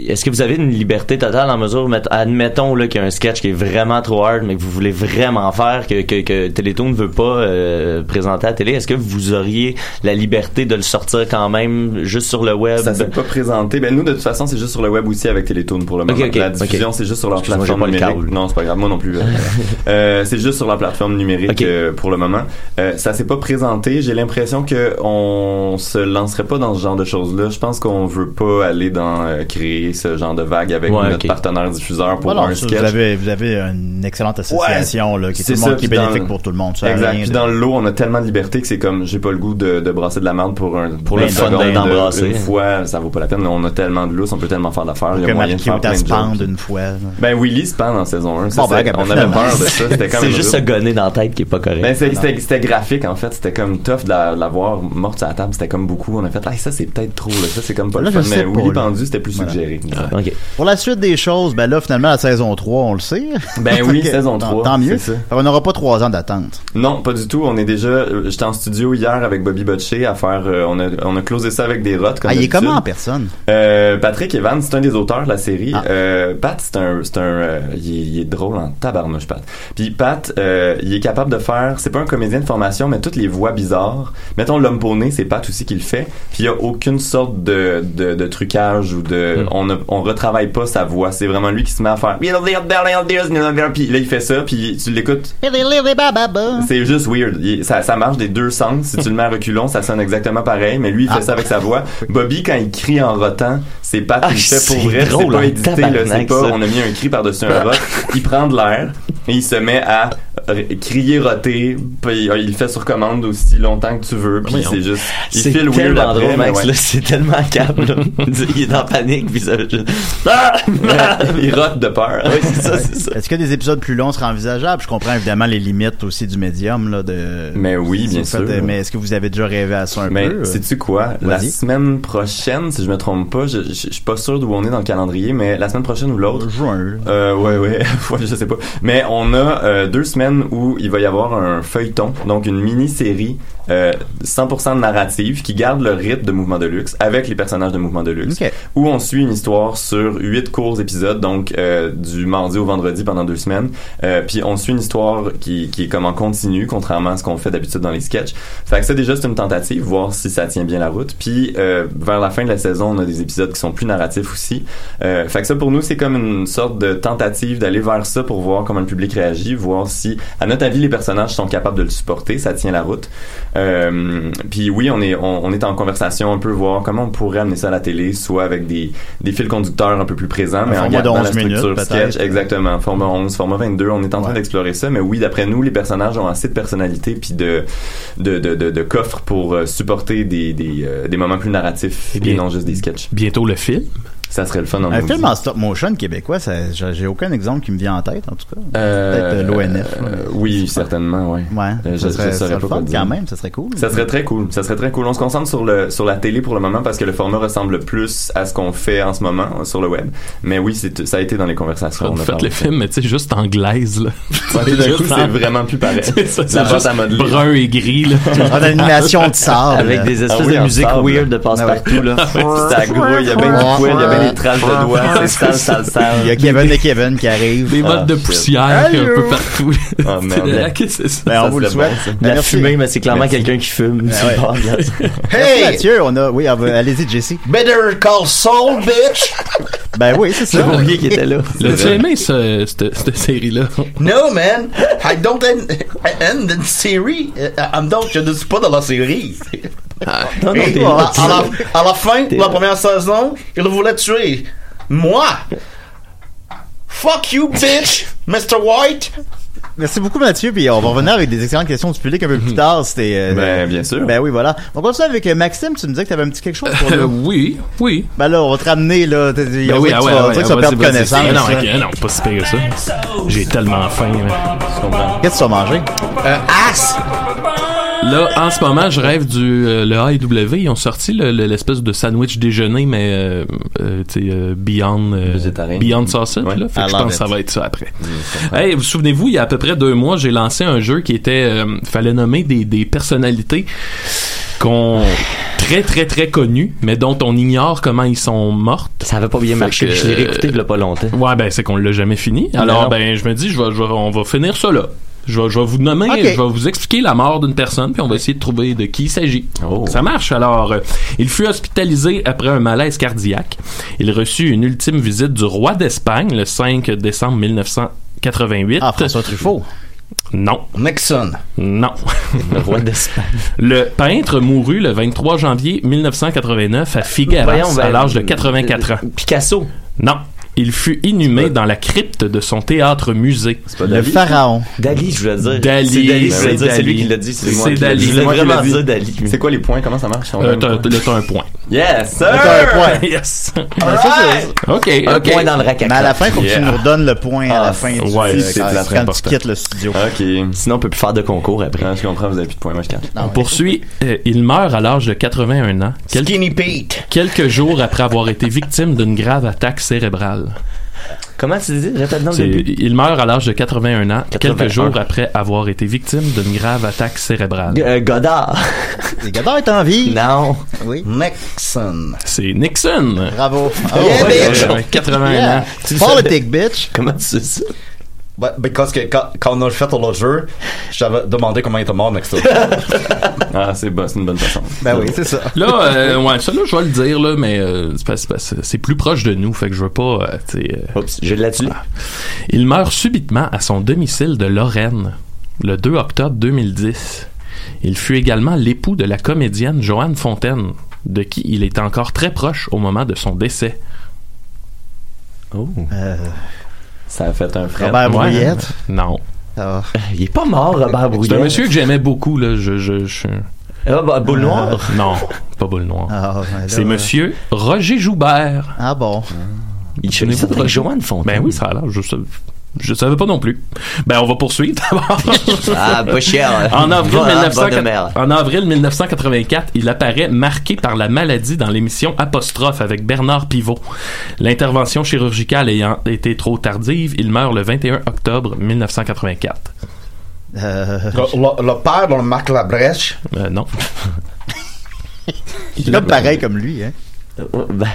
est-ce que vous avez une liberté totale en mesure, met- admettons là qu'il y a un sketch qui est vraiment trop hard, mais que vous voulez vraiment faire, que, que, que Télétoon ne veut pas euh, présenter à la télé, est-ce que vous auriez la liberté de le sortir quand même juste sur le web? Ça s'est pas présenté. Ben nous de toute façon c'est juste sur le web aussi avec Télétoon pour le moment. Ok, ok, la diffusion c'est juste sur leur plateforme pas numérique. Non c'est pas grave, moi non plus. euh, euh, c'est juste sur la plateforme numérique euh, pour le moment. Euh, ça s'est pas présenté. J'ai l'impression que on se lancerait pas dans ce genre de choses là. Je pense qu'on veut pas aller dans euh, créer ce genre de vague avec Ouais, notre partenaire diffuseur pour Un sketch. vous, avez, vous avez une excellente association là, qui est tout le monde qui est bénéfique le- pour tout le monde. Ça Exact. Puis de- dans le lot, on a tellement de liberté que c'est comme j'ai pas le goût de, de brasser de la merde pour un Pour le une fun d'embrasser. Une fois, ça vaut pas la peine. On a tellement de lousse, on peut tellement faire d'affaires. Il y a moyen de faire plein de une fois. Ben Willy se pend en saison 1. Ça, Bon, ben, ben, on avait peur de ça. C'est juste se gonner dans la tête qui est pas correct. Ben, c'était graphique en fait, c'était comme tough de la, de la voir morte sur la table, c'était comme beaucoup. On a fait, ah, ça c'est peut-être trop, ça c'est comme pas le fun. Mais Willy pendu, c'était plus suggéré. Pour la suite des choses, ben là, finalement, saison 3, on le sait. Ben oui, que, saison tant- 3, Tant mieux. ça. Qu'on n'aura pas trois ans d'attente. Non, pas du tout. On est déjà. euh, J'étais en studio hier avec Bobby Botché à faire. euh, on a on a closé ça avec des rottes. Comme Ah, il est comment en personne? Euh, Patrick Evans, c'est un des auteurs de la série. Ah. Euh, Pat, c'est un, c'est un, il, est, il est drôle en tabarnouche, Pat. Puis Pat, il est capable de faire, c'est pas un comédien de formation, mais toutes les voix bizarres. Mettons l'homme poney, c'est Pat aussi qui le fait. Puis il y a aucune sorte de, de, de trucage ou de, Mm. on ne, on retravaille pas sa voix. C'est vraiment lui qui se met à faire. Puis là il fait ça, puis tu l'écoutes c'est juste weird. Il- ça, ça marche des deux sens. Si tu le mets à reculons, ça sonne exactement pareil. Mais lui, il fait ça avec sa voix. Bobby, quand il crie en rotant, c'est pas Ah, fait pour vrai. C'est pas édité, là. C'est pas, on a mis un cri par-dessus un rot. Il prend de l'air et il se met à r- crier, roter. Puis euh, il le fait sur commande aussi longtemps que tu veux. Puis c'est juste, il C'est file weird tellement après, Max, ouais. là, c'est tellement câble, là. Il est en panique, puis ça, juste- Ah! il rote de peur. Oui, c'est ça, c'est ça. Est-ce que des épisodes plus longs seraient envisageables? Je comprends évidemment les limites aussi du médium. Là, de, Mais oui, si bien faites- sûr. mais est-ce que vous avez déjà rêvé à ça un Mais peu? euh? sais-tu quoi? La semaine prochaine, si je me trompe pas, je, je, je suis pas sûr d'où on est dans le calendrier, mais la semaine prochaine ou l'autre, Juin. Euh, ouais, ouais, ouais, je sais pas. Mais on, on a euh, deux semaines où il va y avoir un feuilleton, donc une mini-série euh, 100% narrative qui garde le rythme de Mouvement de Luxe avec les personnages de Mouvement de Luxe, où on suit une histoire sur huit courts épisodes, donc euh, du mardi au vendredi pendant deux semaines. Euh, puis on suit une histoire qui, qui est comme en continu, contrairement à ce qu'on fait d'habitude dans les sketchs. Fait que ça déjà c'est une tentative, voir si ça tient bien la route. Puis euh, vers la fin de la saison, on a des épisodes qui sont plus narratifs aussi. Euh, fait que ça pour nous c'est comme une sorte de tentative d'aller vers ça pour voir comment le public réagit, voir si à notre avis les personnages sont capables de le supporter, ça tient la route. Euh, puis oui, on est on, on est en conversation un peu voir comment on pourrait amener ça à la télé, soit avec des des fils conducteurs un peu plus présents, mais en format de gardant 11 la structure minutes, sketch. Exactement, format 11, format 22. On est en train d'explorer ça, mais oui, d'après nous, les personnages ont assez de personnalité puis de de de de, de coffre pour euh, supporter des des euh, des moments plus narratifs et, bien- non juste des sketchs. Bientôt le film. Ça serait le fun en Un film en stop motion québécois, ça- j'ai aucun exemple qui me vient en tête, en tout cas. Euh, Peut-être euh, l'ONF. euh, oui, certainement, oui. Ouais, Euh, ça serait, ça serait pas le quoi fun quand même, ça serait cool. Ça serait très cool. Ça serait très cool. On se concentre sur le sur la télé pour le moment parce que le format ressemble plus à ce qu'on fait en ce moment sur le web. Mais oui, c'est ça a été dans les conversations. Vous on a faites le film, mais tu sais, juste en glaise, là. C'est en- vraiment plus pareil. C'est juste à brun et gris, là. En animation de sable. Avec des espèces Ah oui, de musique weird de passe-partout, là. ça grouille, il y a bien du poil, il y a bien des traces de doigts, c'est sale, sale, sale. Il y a Kevin et Kevin qui arrivent. Des modes Ah, de poussière un peu partout. Oh, merde. Qu'est-ce que c'est ça? Ben, on vous le souhaite. Ben, La fumée, mais c'est clairement quelqu'un qui fume. Merci, Mathieu, on a, oui, allez-y, Jesse. Better call Saul, bitch! Ben oui, c'est ça. Bourrier qui était là. L'as-tu aimé, ce- cette, cette série-là? No, man! I don't end, end the série. Euh, I'm donc, je ne suis pas dans la série. Non, non, Et t'es à, la, à la- à la fin de la première saison, il voulait tuer moi. Fuck you, bitch, Mr. White. Merci beaucoup, Mathieu, puis on va revenir avec des excellentes questions du public un peu plus tard. C'était, euh, Ben, bien sûr. Ben oui, voilà. On continue avec euh, Maxime, tu me disais que tu avais un petit quelque chose pour Euh, nous. oui, oui. Ben là, on va te ramener, là. t'as- Il y a Ben oui, ah tu ouais, vas, ouais, tu vas vas-y, perdre connaissance. Ah non, là. ok, non, pas si pire que ça. J'ai tellement faim. là. Qu'est-ce que tu vas manger? Ass. Là, en ce moment, je rêve du euh, le AEW. Ils ont sorti le- le- l'espèce de sandwich déjeuner, mais euh, euh, tu sais, euh, Beyond euh. Beyond Sausage. Ouais. Là, fait que je pense que ça va être ça après. Hey, vous souvenez-vous, il y a à peu près deux mois, j'ai lancé un jeu qui était, fallait nommer des, des personnalités qu'on très très très connues, mais dont on ignore comment ils sont mortes. Ça avait pas bien Fait marché. que, Je l'ai réécouté il y a pas longtemps. Ouais, ben c'est qu'on l'a jamais fini. Alors, Non. ben je me dis, je vais, je vais- on va finir ça là. Je vais, je vais vous nommer, je vais vous expliquer la mort d'une personne, puis on va essayer de trouver de qui il s'agit. Oh. Ça marche. Alors, euh, il fut hospitalisé après un malaise cardiaque. Il reçut une ultime visite du roi d'Espagne le 5 décembre 1988. Ah, François Truffaut? Non, Nixon. non. Le roi d'Espagne. Le peintre mourut le 23 janvier 1989 à Figueras Voyons, ben, à l'âge de 84 ans. Picasso. Non. Il fut inhumé dans la crypte de son théâtre-musée. C'est pas Le pharaon. Dali, je voulais dire. Dali, C'est Dali, je c'est voulais dire. C'est lui qui l'a dit. C'est moi qui l'ai Dali. dit. Je C'est voulais vraiment dire Dali. C'est quoi les points? Comment ça marche? Euh, t'as, un point. Yes, sir! Un point. yes. Ben, ça, c'est- OK, Un OK. point dans le rack à Mais à la fin, il faut que tu Yeah. nous redonnes le point à Ah, la fin. du- ouais, euh, c'est quand, très quand tu important. quittes le studio. Ok. Sinon, on peut plus faire de concours après. Ah, je comprends, vous avez plus de points, moi je cache. On poursuit. Euh, il meurt à l'âge de 81 ans, quel- Skinny Pete. quelques jours après avoir été victime d'une grave attaque cérébrale. Comment tu dis? Répète dans le C'est- début. il meurt à l'âge de 81 ans, 81. quelques jours après avoir été victime d'une grave attaque cérébrale. Euh, Godard. Gars est en vie. Non. Oui. Nixon. C'est Nixon. Bravo. Oh, Yeah, ouais. bitch. Euh, 81 Yeah. ans. Politic, bitch. Comment tu sais ça? Bah, Parce que quand, quand on a fait le jeu, j'avais demandé comment il était mort, Nixon. Ah, c'est bon, c'est une bonne façon. Ben oui, c'est ça. Là, euh, ouais, ça là, je vais le dire là, mais euh, c'est, plus proche de nous, fait que je veux pas, euh, euh, Oups, je l'ai. Il meurt subitement à son domicile de Lorraine le 2 octobre 2010. Il fut également l'époux de la comédienne Joanne Fontaine, de qui il était encore très proche au moment de son décès. Oh. Euh, Ça a fait un frère. Robert Ouais. Brouillette? Non. Ah. Il est pas mort, Robert C'est Brouillet. un monsieur que j'aimais beaucoup, là. Je, je, je- Ah, bah, boule noire? Non, pas Boule Noire. Ah, C'est monsieur Roger Joubert. Ah bon. Il connaissait Roger? Joanne Fontaine. Ben oui, ça a l'air. Je sais- Je savais pas non plus. Ben, on va poursuivre d'abord. Ah, pas cher. En avril, Voilà, 1900 bonne mère. en avril 1984, il apparaît marqué par la maladie dans l'émission Apostrophe avec Bernard Pivot. L'intervention chirurgicale ayant été trop tardive, il meurt le 21 octobre 1984. Euh, Le, le- le père de Marc Labrèche? Euh, non. il est pareil comme lui, hein. Ben,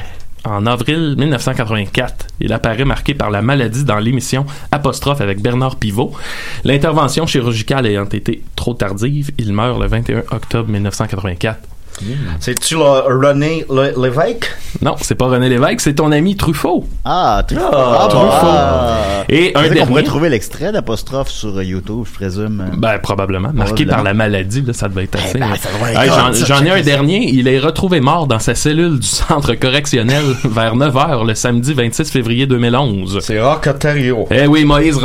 En avril 1984, il apparaît marqué par la maladie dans l'émission Apostrophe avec Bernard Pivot. L'intervention chirurgicale ayant été trop tardive, il meurt le 21 octobre 1984. C'est-tu le René Lévesque? Non, c'est pas René Lévesque, c'est ton ami Truffaut. Ah, Truffaut. Ah, Ah, Truffaut. ah. Et un dernier. pourrait trouver l'extrait d'apostrophe sur YouTube, je présume. Ben, probablement. Marqué par la maladie, là, ça devait être assez. ben, être Hey, j'en- ai un dernier. Il est retrouvé mort dans sa cellule du centre correctionnel vers 9h le samedi 26 février 2011. C'est Rock Ontario. Eh oui, Moïse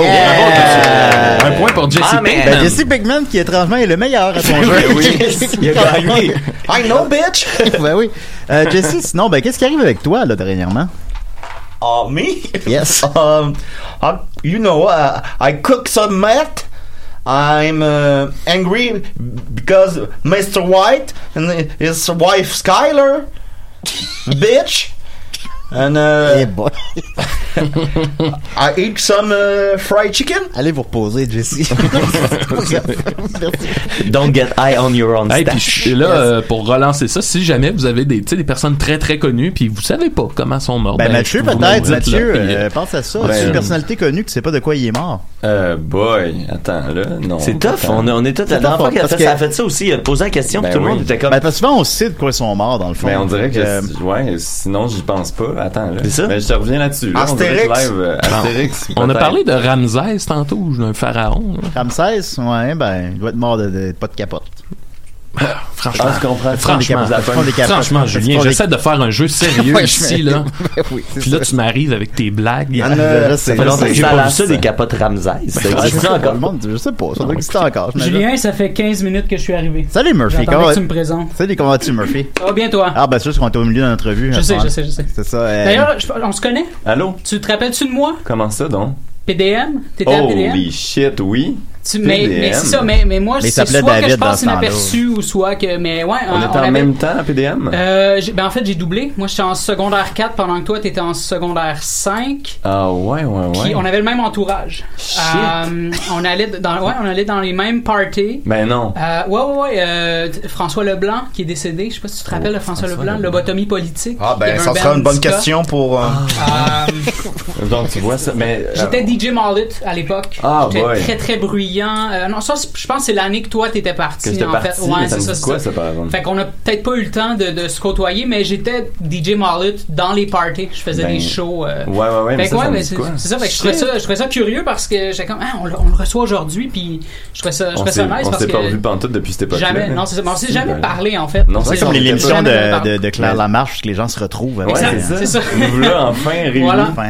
monsieur. Un point pour Jesse Ah, mais- Pinkman. Ben, Jesse Pinkman, qui étrangement est le meilleur à son jeu. oui, il a gagné. I know, bitch! ben oui. Euh, Jesse, sinon, ben, qu'est-ce qui arrive avec toi, là, dernièrement? Oh, me? Yes. um, I- you know, uh, I cook some meat. I'm uh, angry because Mr. White and his wife Skyler, bitch, and uh, Eh boy. I eat some uh, fried chicken? Allez vous reposer, Jesse. Don't get high on your own Hey, puis stash. là, euh, pour relancer ça, si jamais vous avez des, tu sais, des personnes très très connues, puis vous savez pas comment sont morts. Ben, Mathieu, me le peut-être. là, Mathieu, puis, euh, euh, pense à ça. Ben, C'est une personnalité connue qui sait pas de quoi il est mort? Euh, boy, attends, là, non. C'est tough. On, on est tous. La dernière fois tough, qu'elle a parce fait, que- ça a fait ça aussi. Elle posait la question, Ben tout le oui. monde était comme. Ben, parce que souvent, on sait de quoi ils sont morts, dans le fond. Mais on dirait que, Euh, c'est- ouais, sinon j'y pense pas. Attends, là. C'est ça? Mais je te reviens là-dessus. Là. On live, euh, Astérix. On a parlé de Ramsès tantôt, d'un pharaon. là. Ramsès, ouais, ben, il doit être mort de, de- pas de capote. Franchement, Ah, je comprends. franchement, franchement, Julien, j'essaie de faire un jeu sérieux Ouais, ici, là. oui, Puis là, ça. tu m'arrives avec tes blagues. Ah, And, là, c'est- Ça fait longtemps que j'ai pas vu ça, des capotes Ramsès. Ça Ouais, existe c'est ça, encore? le monde, je sais pas, ça doit exister encore. j'imagine. Julien, ça fait 15 minutes que je suis arrivé. Salut Murphy, comment tu me présentes. Salut, comment vas-tu Murphy? Ça va bien, toi? Ah, ben, c'est juste qu'on était au milieu de notre revue. je ce sais, je sais, je sais. C'est ça. euh, D'ailleurs, on se connaît? Allô? Tu te rappelles-tu de moi? Comment ça, donc? PDM? T'étais à PDM? Holy shit, oui. Tu- mais c'est ça, mais, mais moi, c'est soit que David je dans passe inaperçu ou soit que. Mais ouais, On était en avait- même temps à PDM? Euh, ben en fait, j'ai doublé. Moi, j'étais en secondaire 4 pendant que toi, t'étais en secondaire 5. Ah, ouais, ouais, Puis ouais. on avait le même entourage. Shit. Euh, on allait dans, ouais, on allait dans les mêmes parties. Ben non. Euh, ouais, ouais, ouais. euh, François Leblanc, qui est décédé. Je sais pas si tu te rappelles de François, François Leblanc, lobotomie politique. Ah, ben, ça sera une bonne question pour. euh, Euh, Donc, tu vois ça. Mais. J'étais DJ Mallet à l'époque. Ah, J'étais très très bruyant. Euh, non, ça, je pense que c'est l'année que toi t'étais parti. que en parti, fait. Ouais, c'est ça. quoi, ça. par exemple? Fait qu'on a peut-être pas eu le temps de, de se côtoyer, mais j'étais DJ Mallet dans les parties. Je faisais Ben, des shows. euh, Ouais, ouais, ouais, mais fait ça, ouais, mais c'est quoi? c'est ça. Fait que je trouvais ça, je trouvais ça curieux parce que j'étais comme, ah, on, le- on le reçoit aujourd'hui, puis je trouvais ça, je On trouvais s'est ça nice on parce s'est pas que revu pantoute depuis cette époque-là. jamais, non, c'est ça. Mais on s'est jamais ben, parlé en fait. Non, On c'est comme l'émission de, Claire Lamarche, que les gens se retrouvent. Ouais, c'est ça. Nous voilà enfin réunis.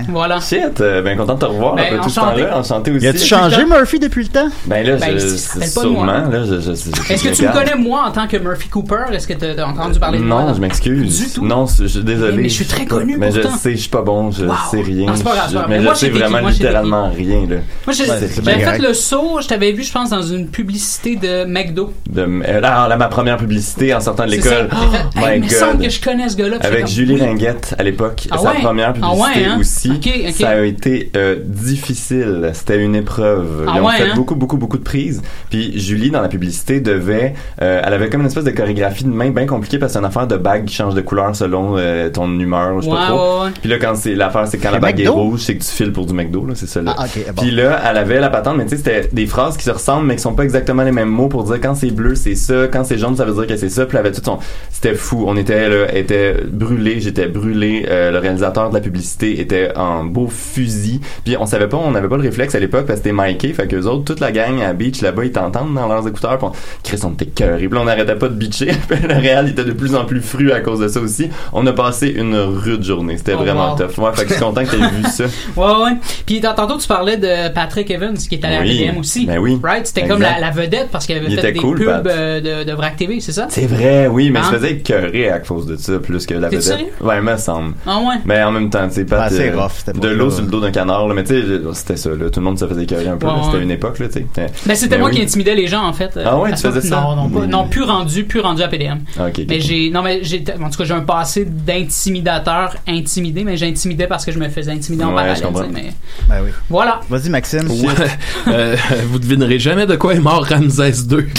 Voilà. Shit, euh, ben content de te revoir Ben, après tout ce temps-là. Enchanté aussi. Y a-tu changé, Murphy, depuis le temps? Ben là, Ben, je, c'est rappelle pas moi. sûrement, là, je, je, je- Est-ce que tu me connais moi en tant que Murphy Cooper? Est-ce que tu as entendu parler de moi? Non, je m'excuse. Du tout. Non, je suis désolé. Mais je suis très connu Mais je sais, je suis pas bon, je Wow. sais rien. Ah, c'est pas grave, mais Moi, je sais vraiment? Moi, littéralement rien, là. Moi, j'avais fait le saut, je t'avais vu, je pense, dans une publicité de McDo. De, euh, là, là, ma première publicité en sortant de l'école. Oh, il me semble que je connais ce gars-là. Avec Julie. Ringuette à l'époque, Ah sa première Ah publicité hein? aussi. Ça a été euh, difficile. C'était une épreuve. Ah Ils ont ouais, fait hein? beaucoup, beaucoup, beaucoup de prises. Puis Julie, dans la publicité, devait... euh, elle avait comme une espèce de chorégraphie de main bien compliquée parce que c'est une affaire de bague qui change de couleur selon euh, ton humeur, je sais pas trop. Puis là, quand c'est l'affaire, c'est quand la bague est rouge, c'est que tu files pour du McDo, là, c'est ça. Là. Ah, bon. Puis là, elle avait la patente, mais tu sais, c'était des phrases qui se ressemblent, mais qui sont pas exactement les mêmes mots pour dire quand c'est bleu, c'est ça, quand c'est jaune, ça veut dire que c'est ça. Puis elle avait tout son. C'était fou. On était là, était brûlé, j'étais brûlé. Euh, le réalisateur de la publicité était en beau fusil. Puis on savait pas, on n'avait pas le réflexe à l'époque parce que c'était Mikey, fait que autres, toute la gang à Beach là-bas, ils t'entendent dans leurs écouteurs. Puis on, Chris, on était cœur. Et puis là, on n'arrêtait pas de bitcher. Puis le Real était de plus en plus fru à cause de ça aussi. On a passé une rude journée. C'était Oh, vraiment wow. tough. Ouais, fait que je suis content que t'aies vu ça. Ouais, ouais. Puis tant- tantôt, tu parlais de Patrick Evans, qui est allé Oui. à BDM aussi. Ben oui. Right? C'était comme la, la vedette parce qu'il avait Il fait était des cool, pubs euh, de, de VRAC TV, c'est ça? C'est vrai, oui, mais Hein? je faisais écœurer à cause de ça, plus que la vedette. sérieux? Ouais, me semble. Ah ouais? Mais en même temps, tu sais, pas rough, c'était de pas l'eau sur le dos d'un canard, là. Mais tu sais, c'était ça, là. Tout le monde se faisait écœurer un peu, Ouais. C'était ouais. une époque, là, tu sais. Mais- Ben, c'était mais moi oui. qui intimidais les gens, en fait. euh, Ah ouais, tu faisais ça? Non, non, pas, non, plus rendu, plus rendu à PDM. Ah, mais j'ai, non, mais j'ai, en tout cas, j'ai un passé d'intimidateur intimidé, mais j'intimidais parce que je me faisais intimider en Ouais, parallèle. Mais Ben oui. voilà. Vas-y, Maxime. Ouais. Euh, vous devinerez jamais de quoi est mort Ramsès II.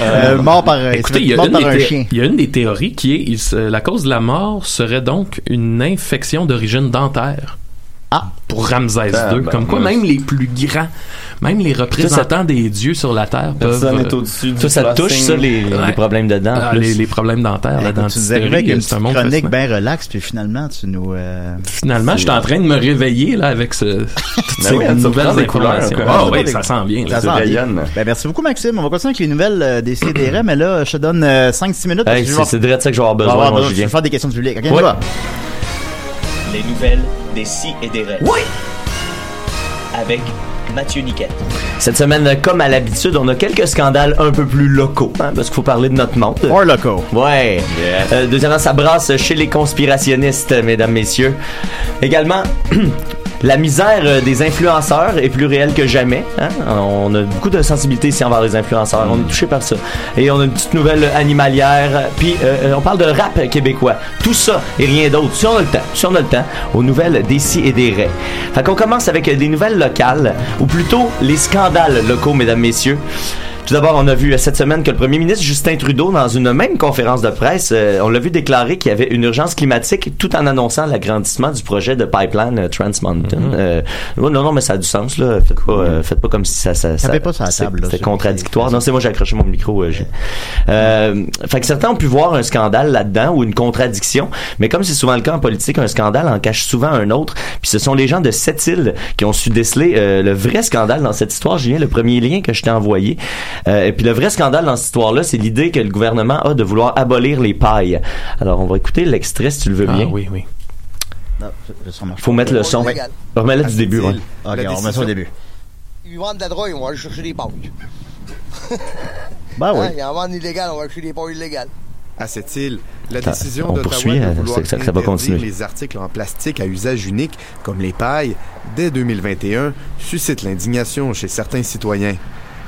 Euh, mort par, euh, Écoutez, il y, a mort une un chien. il y a une des théories qui est il la cause de la mort serait donc une infection d'origine dentaire. Ah. Pour Ramsès Ah, II. ben, Comme quoi, même les plus grands, même les représentants des dieux sur la terre peuvent. Personne euh, n'est au-dessus du Tout ça touche, ça, les, les Ouais. problèmes de dents. ah, les, les problèmes dentaires, la Écoute, tu avec une c'est un chronique bien relax, puis finalement, tu nous... euh, Finalement, je suis en train de me réveiller là avec ce, toutes ces oui, elle nouvelles surprend des couleurs, informations. Ah Elle oui, ça des- sent bien. là. Ça Ça sent bien. rayonne. Ben, merci beaucoup, Maxime. On va continuer avec les nouvelles euh, des CDR, mais là, je te donne 5-6 minutes. Hey, c'est direct ça que je vais avoir besoin, besoin- je vais faire des questions du public. OK, on Ouais. Les nouvelles des si et des rêves. Oui! Avec Mathieu Niquette. Cette semaine, comme à l'habitude, on a quelques scandales un peu plus locaux, hein, parce qu'il faut parler de notre monde. Or loco. Ouais. Euh, deuxièmement, ça brasse chez les conspirationnistes, mesdames, messieurs. Également, la misère euh, des influenceurs est plus réelle que jamais. hein? On a beaucoup de sensibilité ici envers les influenceurs. On est touché par ça. Et on a une petite nouvelle animalière. Puis euh, on parle de rap québécois. Tout ça et rien d'autre. Si on a le temps, si on a le temps, aux nouvelles des si et des raies. Fait qu'on commence avec des nouvelles locales, ou plutôt les scandales locaux, mesdames, messieurs. Tout d'abord, on a vu euh, cette semaine que le premier ministre Justin Trudeau, dans une même conférence de presse, euh, on l'a vu déclarer qu'il y avait une urgence climatique tout en annonçant l'agrandissement du projet de pipeline euh, Trans Mountain. Euh, non, non, mais ça a du sens, là. Faites pas, euh, faites pas comme si ça... ça, ça pas la c'est- contradictoire. Non, c'est moi, j'ai accroché mon micro. euh, j'ai- euh, fait que certains ont pu voir un scandale là-dedans ou une contradiction, mais comme c'est souvent le cas en politique, un scandale en cache souvent un autre. Puis ce sont les gens de cette île qui ont su déceler euh, le vrai scandale dans cette histoire. Julien, le premier lien que je t'ai envoyé. Euh, et puis le vrai scandale dans cette histoire-là, c'est l'idée que le gouvernement a de vouloir abolir les pailles. Alors on va écouter l'extrait si tu le veux Ah bien. oui, oui. Non, remarqué. Faut mettre le son. Légal. Remets-le du début. ouais. Ok, on remet ça au début. Ils vendent de la drogue, on va aller chercher des pailles. Ben oui. Hein, Ils en vendent illégal, on va chercher des pailles illégales. À cette île, la décision on d'Ottawa poursuit, de euh, vouloir ça- ça va continuer. les articles en plastique à usage unique, comme les pailles, dès 2021, suscite l'indignation chez certains citoyens.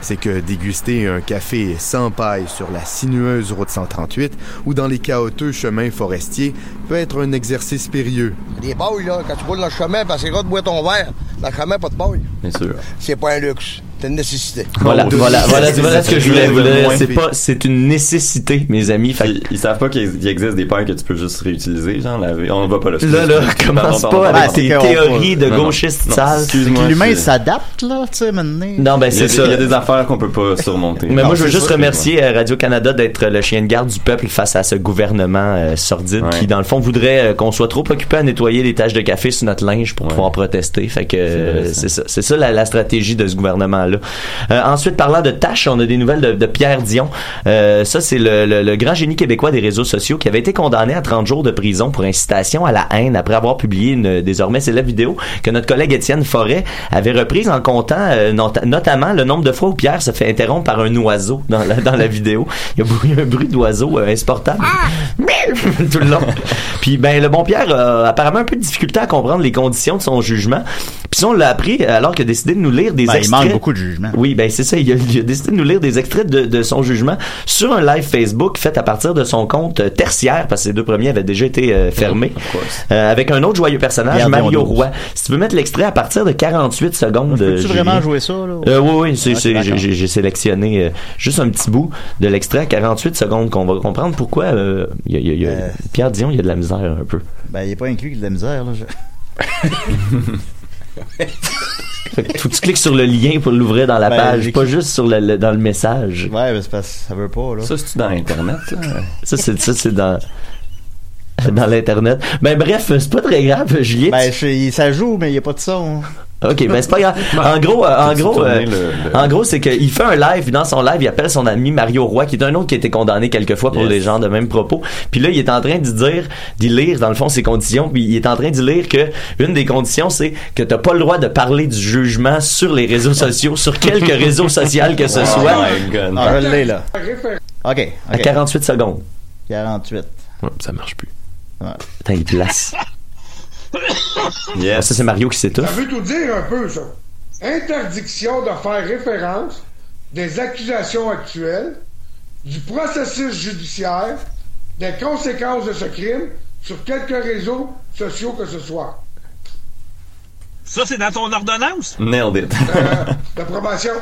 C'est que déguster un café sans paille sur la sinueuse route 138 ou dans les chaotiques chemins forestiers peut être un exercice périlleux. Des pailles, là, quand tu roules dans le chemin, parce que c'est de boire ton verre. Dans le chemin, pas de paille. Bien sûr. C'est pas un luxe. C'est une nécessité. Voilà, Oh, voilà, voilà, voilà ce que je voulais vous dire. C'est pas, c'est une nécessité, mes amis. Fait Ils, ils savent pas qu'il il existe des paires que tu peux juste réutiliser, genre laver. On va pas là. Là, là, commence pas avec tes théories de gauchistes sales. Excuse-moi. L'humain s'adapte, là, tu sais, maintenant. Non, ben c'est des, ça. il y a des affaires qu'on peut pas surmonter. Mais moi, je veux juste remercier euh, Radio-Canada d'être le chien de garde du peuple face à ce gouvernement euh, sordide Ouais. qui, dans le fond, voudrait euh, qu'on soit trop occupé à nettoyer les taches de café sur notre linge pour Ouais. pouvoir protester. Fait que euh, c'est ça. C'est ça la, la stratégie de ce gouvernement-là. Euh, ensuite, parlant de tâches, on a des nouvelles de, Pierre Dion. Euh, ça, c'est le, grand génie québécois des réseaux sociaux qui avait été condamné à 30 jours de prison pour incitation à la haine après avoir publié une désormais célèbre vidéo que notre collègue Étienne Forêt avait reprise en comptant euh, not- notamment le nombre de fois où Pierre se fait interrompre par un oiseau dans la, vidéo. Il y a un bruit d'oiseau insupportable. Tout le long. Puis ben le bon Pierre a apparemment un peu de difficulté à comprendre les conditions de son jugement. Puis ça, on l'a appris alors qu'il a décidé de nous lire des Ben, il extraits. manque beaucoup de jugement. Oui, ben c'est ça. Il a, il a décidé de nous lire des extraits de, de son jugement sur un live Facebook fait à partir de son compte euh, tertiaire, parce que les deux premiers avaient déjà été euh, fermés, euh, avec un autre joyeux personnage, Mario. Roy. Si tu veux mettre l'extrait à partir de 48 secondes. euh, Peux-tu Julien. vraiment jouer ça, là? Euh, oui, oui, j'ai, j'ai sélectionné euh, juste un petit bout de l'extrait à 48 secondes qu'on va comprendre pourquoi euh, il y a, il y a- il y a- Euh. Pierre Dion, il y a de la misère un peu. Ben, il est pas inclus de la misère, là. je- Fait que faut que tu cliques sur le lien pour l'ouvrir dans la Ben, page, pas juste sur le, le- dans le message. Ouais, ben, c'est parce que ça veut pas, là. Ça, c'est-tu dans Internet, ça? Ça, c'est, ça, c'est dans, dans l'internet. Ben, bref, c'est pas très grave, Juliette. Ben, je- ça joue, mais il y a pas de son. Ok, ben c'est pas grave. En gros, euh, en gros, euh, le- le- en gros, c'est qu'il fait un live, puis dans son live, il appelle son ami Mario Roy, qui est un autre qui a été condamné quelques fois pour Yes. des gens de même propos. Puis là, il est en train d'y dire, d'y lire, dans le fond, ses conditions, puis il est en train d'y lire que une des conditions, c'est que t'as pas le droit de parler du jugement sur les réseaux sociaux, sur quelque réseau social que ce Oh soit. my God. Ah, je l'ai, là. OK. À OK. 48 secondes. 48. Ouais, ça marche plus. Attends, il place. Yes. Ça, c'est Mario qui Ça s'étouffe. veut tout dire un peu, ça. Interdiction de faire référence des accusations actuelles, du processus judiciaire, des conséquences de ce crime sur quelques réseaux sociaux que ce soit. Ça, c'est dans ton ordonnance? Nailed it. D'approbation.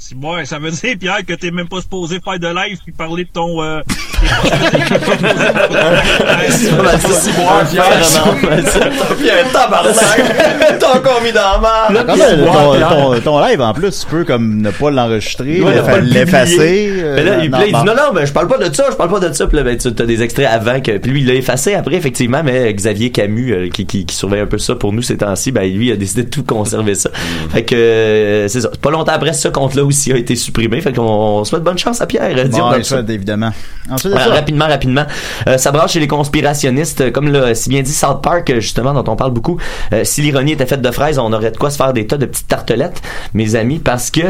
Si moi, ça veut dire, Pierre, que t'es même pas supposé faire de live puis parler de ton... Euh. T'as encore mis dans la Là, marde. ton, live, en plus, tu peux comme ne pas l'enregistrer, l'effacer. euh, Mais là, il, là, bon. dit non, non, ben, je parle pas de ça, je parle pas de ça. Puis là, ben, tu as des extraits avant que. Puis lui, il l'a effacé après, effectivement, mais Xavier Camus, euh, qui, qui, qui surveille un peu ça pour nous ces temps-ci, ben, lui, il a décidé de tout conserver ça. Fait que, euh, c'est ça. Pas longtemps après, ce compte-là aussi a été supprimé. Fait qu'on on souhaite bonne chance à Pierre. euh, Bon, ça. souhaite, évidemment. Ensuite rapidement, rapidement. Euh, ça brasse chez les conspirationnistes, euh, comme l'a si bien dit South Park, justement, dont on parle beaucoup. Euh, si l'ironie était faite de fraises, on aurait de quoi se faire des tas de petites tartelettes, mes amis, parce que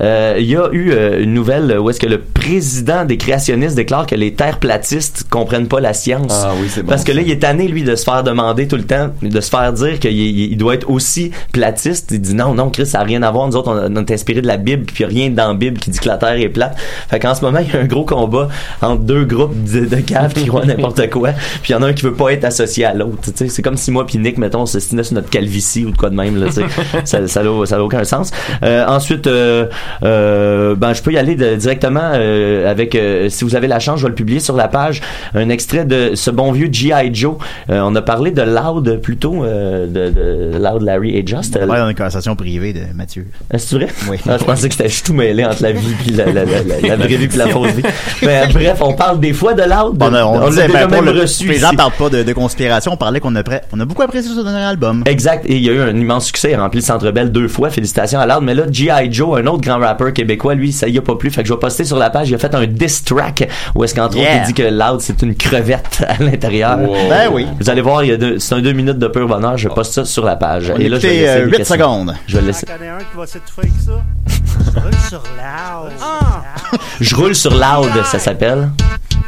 euh, il y a eu une nouvelle où est-ce que le président des créationnistes déclare que les terres platistes comprennent pas la science. Ah oui, c'est bon. Parce que là, il est tanné, lui, de se faire demander tout le temps, de se faire dire qu'il il- il doit être aussi platiste. Il dit non, non, Chris, ça n'a rien à voir. Nous autres, on, on est inspiré de la Bible, puis rien dans la Bible qui dit que la Terre est plate. Fait qu'en ce moment, il y a un gros combat entre deux groupes de, de caves qui croient n'importe quoi. Puis il y en a un qui veut pas être associé à l'autre. C'est comme si moi puis Nick, mettons, on se sur notre calvitie ou de quoi de même. Là, ça ça n'a ça n'a aucun sens. Euh, ensuite, euh, euh, ben, je peux y aller de- directement avec, si vous avez la chance, je vais le publier sur la page, un extrait de ce bon vieux G.I. Joe. On a parlé de Loud plutôt, de, de Loud Larry et Just. on parle dans une conversation privée de Mathieu. Ah, C'est vrai? Oui. Ah, je pensais que c'était je suis tout mêlé entre la vie puis la, la, la, la, la vraie vie puis la fausse vie. Ben, bref, on parle des fois de. Bon, on, a- on l'a disait, déjà ben, même le, reçu les gens parlent pas de, de conspiration, on parlait qu'on a, on a beaucoup apprécié ce dernier album. Exact. Et il y a eu un immense succès. Il a rempli le Centre Bell deux fois. Félicitations à Loud. Mais là, G.I. Joe, un autre grand rappeur québécois, lui, ça y a pas plu. Fait que je vais poster sur la page. Il a fait un diss track où est-ce qu'entre Yeah. autres, il dit que Loud, c'est une crevette à l'intérieur. Ben oui. Vous allez voir, il y a deux- c'est un deux minutes de pur bonheur. Je poste ça sur la page. On Et là, je vais laisser euh, les huit questions. secondes. Je vais le laisser. Roule sur loud. Ah! Je roule sur Loud, ça s'appelle.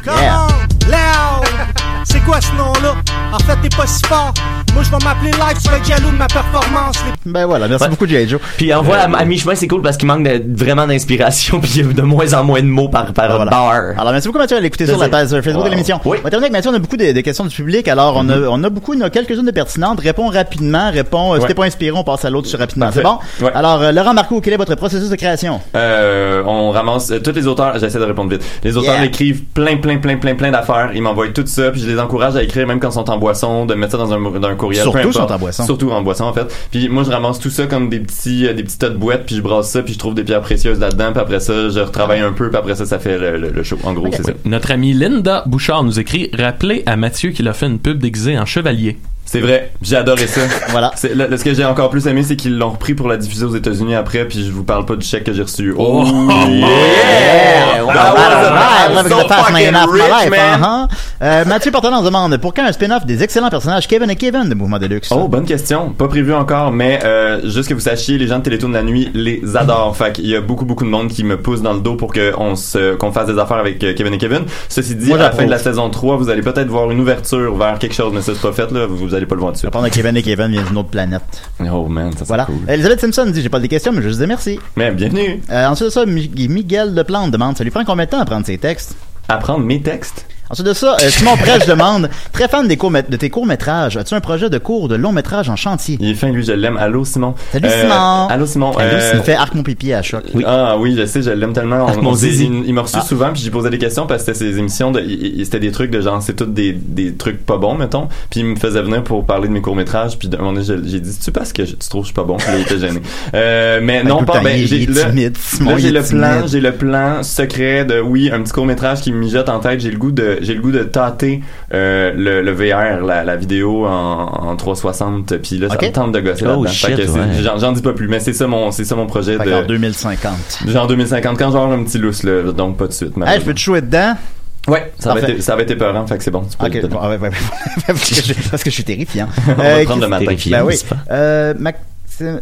Come on! Loud! C'est quoi ce nom-là? En fait, t'es pas si fort. Moi, je vais m'appeler live, tu vas être jaloux de ma performance. Les Ben voilà, merci beaucoup, J.I. Joe. Puis envoie à, à mi-chemin, c'est cool parce qu'il manque de- vraiment d'inspiration puis il y a de moins en moins de mots par, par Voilà. bar. Alors, merci beaucoup, Mathieu, à l'écouter sur la page Facebook Wow. de l'émission. Oui. On va terminer avec Mathieu, on a beaucoup de, de questions du public. Alors, on, a, on a beaucoup, on a quelques-unes de pertinentes. Réponds rapidement, réponds, euh, si Ouais. t'es pas inspiré, on passe à l'autre rapidement. C'est bon? Ouais. Alors, euh, Laurent Marco, quel est votre processus de création? Euh, on ramasse euh, tous les auteurs, j'essaie de répondre vite. Les auteurs Yeah. écrivent plein plein plein plein plein d'affaires, ils m'envoient tout ça puis je les encourage à écrire même quand ils sont en boisson, de mettre ça dans un dans un courriel Surtout sont en boisson. Surtout en boisson en fait. Puis moi je ramasse tout ça comme des petits euh, des petits tas de boîtes puis je brasse ça puis je trouve des pierres précieuses là-dedans puis après ça je retravaille un peu puis après ça ça fait le, le- le show. En gros, c'est ça. Notre amie Linda Bouchard nous écrit Rappelez à Mathieu qu'il a fait une pub déguisée en chevalier. C'est vrai, j'ai adoré ça. voilà. C'est, le- le- ce que j'ai encore plus aimé, c'est qu'ils l'ont repris pour la diffuser aux États-Unis après, puis je vous parle pas du chèque que j'ai reçu. Oh, Yeah! Rich, life, man. uh-huh. Euh, Mathieu Portelance demande pour quand un spin-off des excellents personnages Kevin et Kevin de Mouvement Deluxe? Oh, bonne question. Pas prévu encore, mais euh, juste que vous sachiez, les gens de Télétoon de la nuit les adorent. Fait qu'il y a beaucoup, beaucoup de monde qui me pousse dans le dos pour qu'on se, qu'on fasse des affaires avec euh, Kevin et Kevin. Ceci dit, Moi, à la fin de la saison 3, vous allez peut-être voir une ouverture vers quelque chose, mais ça c'est pas fait, là. Vous allez pas le voir dessus. Répondre à Kevin et Kevin vient d'une autre planète. Oh man, ça Voilà. cool. Elisabeth Simpson dit, j'ai pas des questions, mais je vous dis merci. Mais bienvenue. Euh, ensuite de ça, Mi- Miguel Leplante demande, ça lui prend combien de temps à prendre ses textes? Apprendre mes textes? Ensuite de ça, euh, Simon Prêche demande, très fan des courts de tes courts-métrages, as-tu un projet de cours de long-métrage en chantier? Il est fin, lui, je l'aime. Allô, Simon? Salut, Euh, Simon! Allô, Simon. Allô, Euh, Il fait Arc mon pipi à choc. Ah oui, je sais, je l'aime tellement. Arc On- mon on- zizi. il, il m'a reçu Ah. souvent, puis j'ai posé des questions parce que c'était ses émissions, de, il- il- c'était des trucs de genre, c'est toutes des, des trucs pas bons, mettons. Puis il me faisait venir pour parler de mes courts métrages, puis à un moment donné, j'ai dit, tu parce que je- tu trouves que je suis pas bon, puis là, il était gêné. Euh, mais Ben, non, tout pas. Ben, j'ai Simon, le plan, j'ai le plan secret de oui, un petit court métrage qui me mijote en tête. J'ai le goût de, j'ai le goût de tâter euh, le, le VR, la, la vidéo en, en 360, puis là, ça Ok. me tente de gosser Oh, là-dedans. ouais. j'en, dis pas plus, mais c'est ça mon, c'est ça mon projet Fait de. qu'en 2050. Genre 2050, quand j'aurai un petit lousse, là, donc pas de suite. Hey, je peux te jouer dedans? Ouais, ça va, être, ça va être épeurant, fait que c'est bon. tu peux Ok, le bon, ouais, ouais, ouais. parce, que je, parce que je suis terrifiant. On va Euh, prendre le matin. Ben oui. Euh, Mac-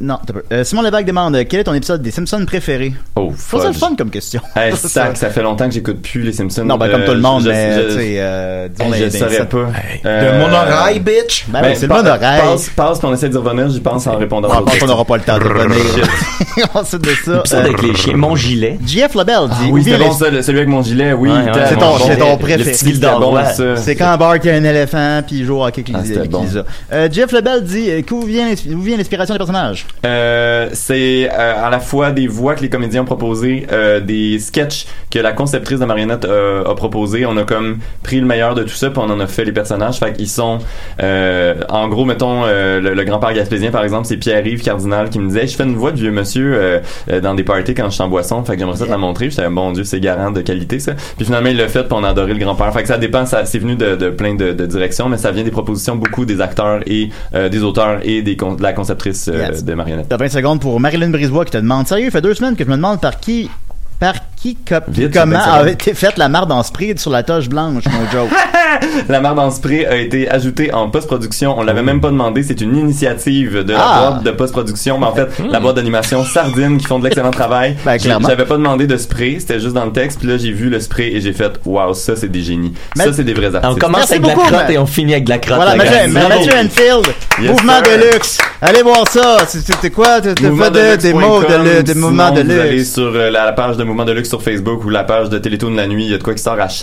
Non. Euh, Simon Levac demande quel est ton épisode des Simpsons préféré Oh, trouve ça le fudge. fun comme question. Hey, ça- sac, ça fait longtemps que j'écoute plus les Simpsons. Non, ben comme Euh, tout le monde, je- mais je- tu sais, euh, disons Hey, les- je les- saurais ça- pas. De mon oreille, bitch. Ben oui, c'est le monorail. Passe, passe, puis on essaie d'y revenir, j'y pense en répondant. On pense qu'on n'aura pas le temps de revenir. Ensuite de ça. L'épisode avec les chiens. Mon gilet. JF Lebel dit Ah oui, vient bon les- ça, le- celui avec mon gilet, oui. C'est ton, c'est préféré. C'est quand Bart a un éléphant puis il joue au hockey avec Ah, les-. Euh, Jeff Lebel dit euh, D'où vient l'ins- d'où vient l'inspiration des personnages Euh, c'est euh, à la fois des voix que les comédiens ont proposées, euh, des sketchs que la conceptrice de marionnette euh, a proposé. On a comme pris le meilleur de tout ça, puis on en a fait les personnages. Fait qu'ils sont, euh, en gros, mettons euh, le, le grand-père gaspésien par exemple, c'est Pierre-Yves Cardinal qui me disait, je fais une voix de vieux monsieur dans des parties quand je suis en boisson. Fait que j'aimerais ça te la montrer. J'étais bon Dieu, c'est garant de qualité ça. Puis finalement il l'a fait, puis on a adoré le grand-père. Fait que ça dépend, ça c'est venu de, de plein de, de directions, mais ça vient des propositions beaucoup des acteurs et euh, des auteurs et des de la conceptrice De marionnettes. T'as 20 secondes pour Marilyn Brisebois qui te demande Sérieux, il fait deux semaines que je me demande par qui. Par qui, co- Vite, comment 20 secondes. avait été faite la marde en spray sur la toche blanche, mon joke? La marde en spray a été ajoutée en post-production. On l'avait même pas demandé. C'est une initiative de la Ah. boîte de post-production. Mais en fait, la boîte d'animation Sardine qui font de l'excellent travail. Ben. J'avais pas demandé de spray. C'était juste dans le texte. Puis là, j'ai vu le spray et j'ai fait, waouh, ça, c'est des génies. Mais- ça, c'est des vrais artistes. On commence Merci avec de la beaucoup, crotte et on finit avec de la crotte. Voilà, Mathieu, Enfield, Yes, mouvement sir. de luxe. Allez voir ça. C'était quoi? Fait de- des mots de des mouvements de Sinon, vous allez luxe. sur euh, la page de Mouvement de luxe sur Facebook ou la page de Télétoon de la nuit. Il y a de quoi qui sort à chaque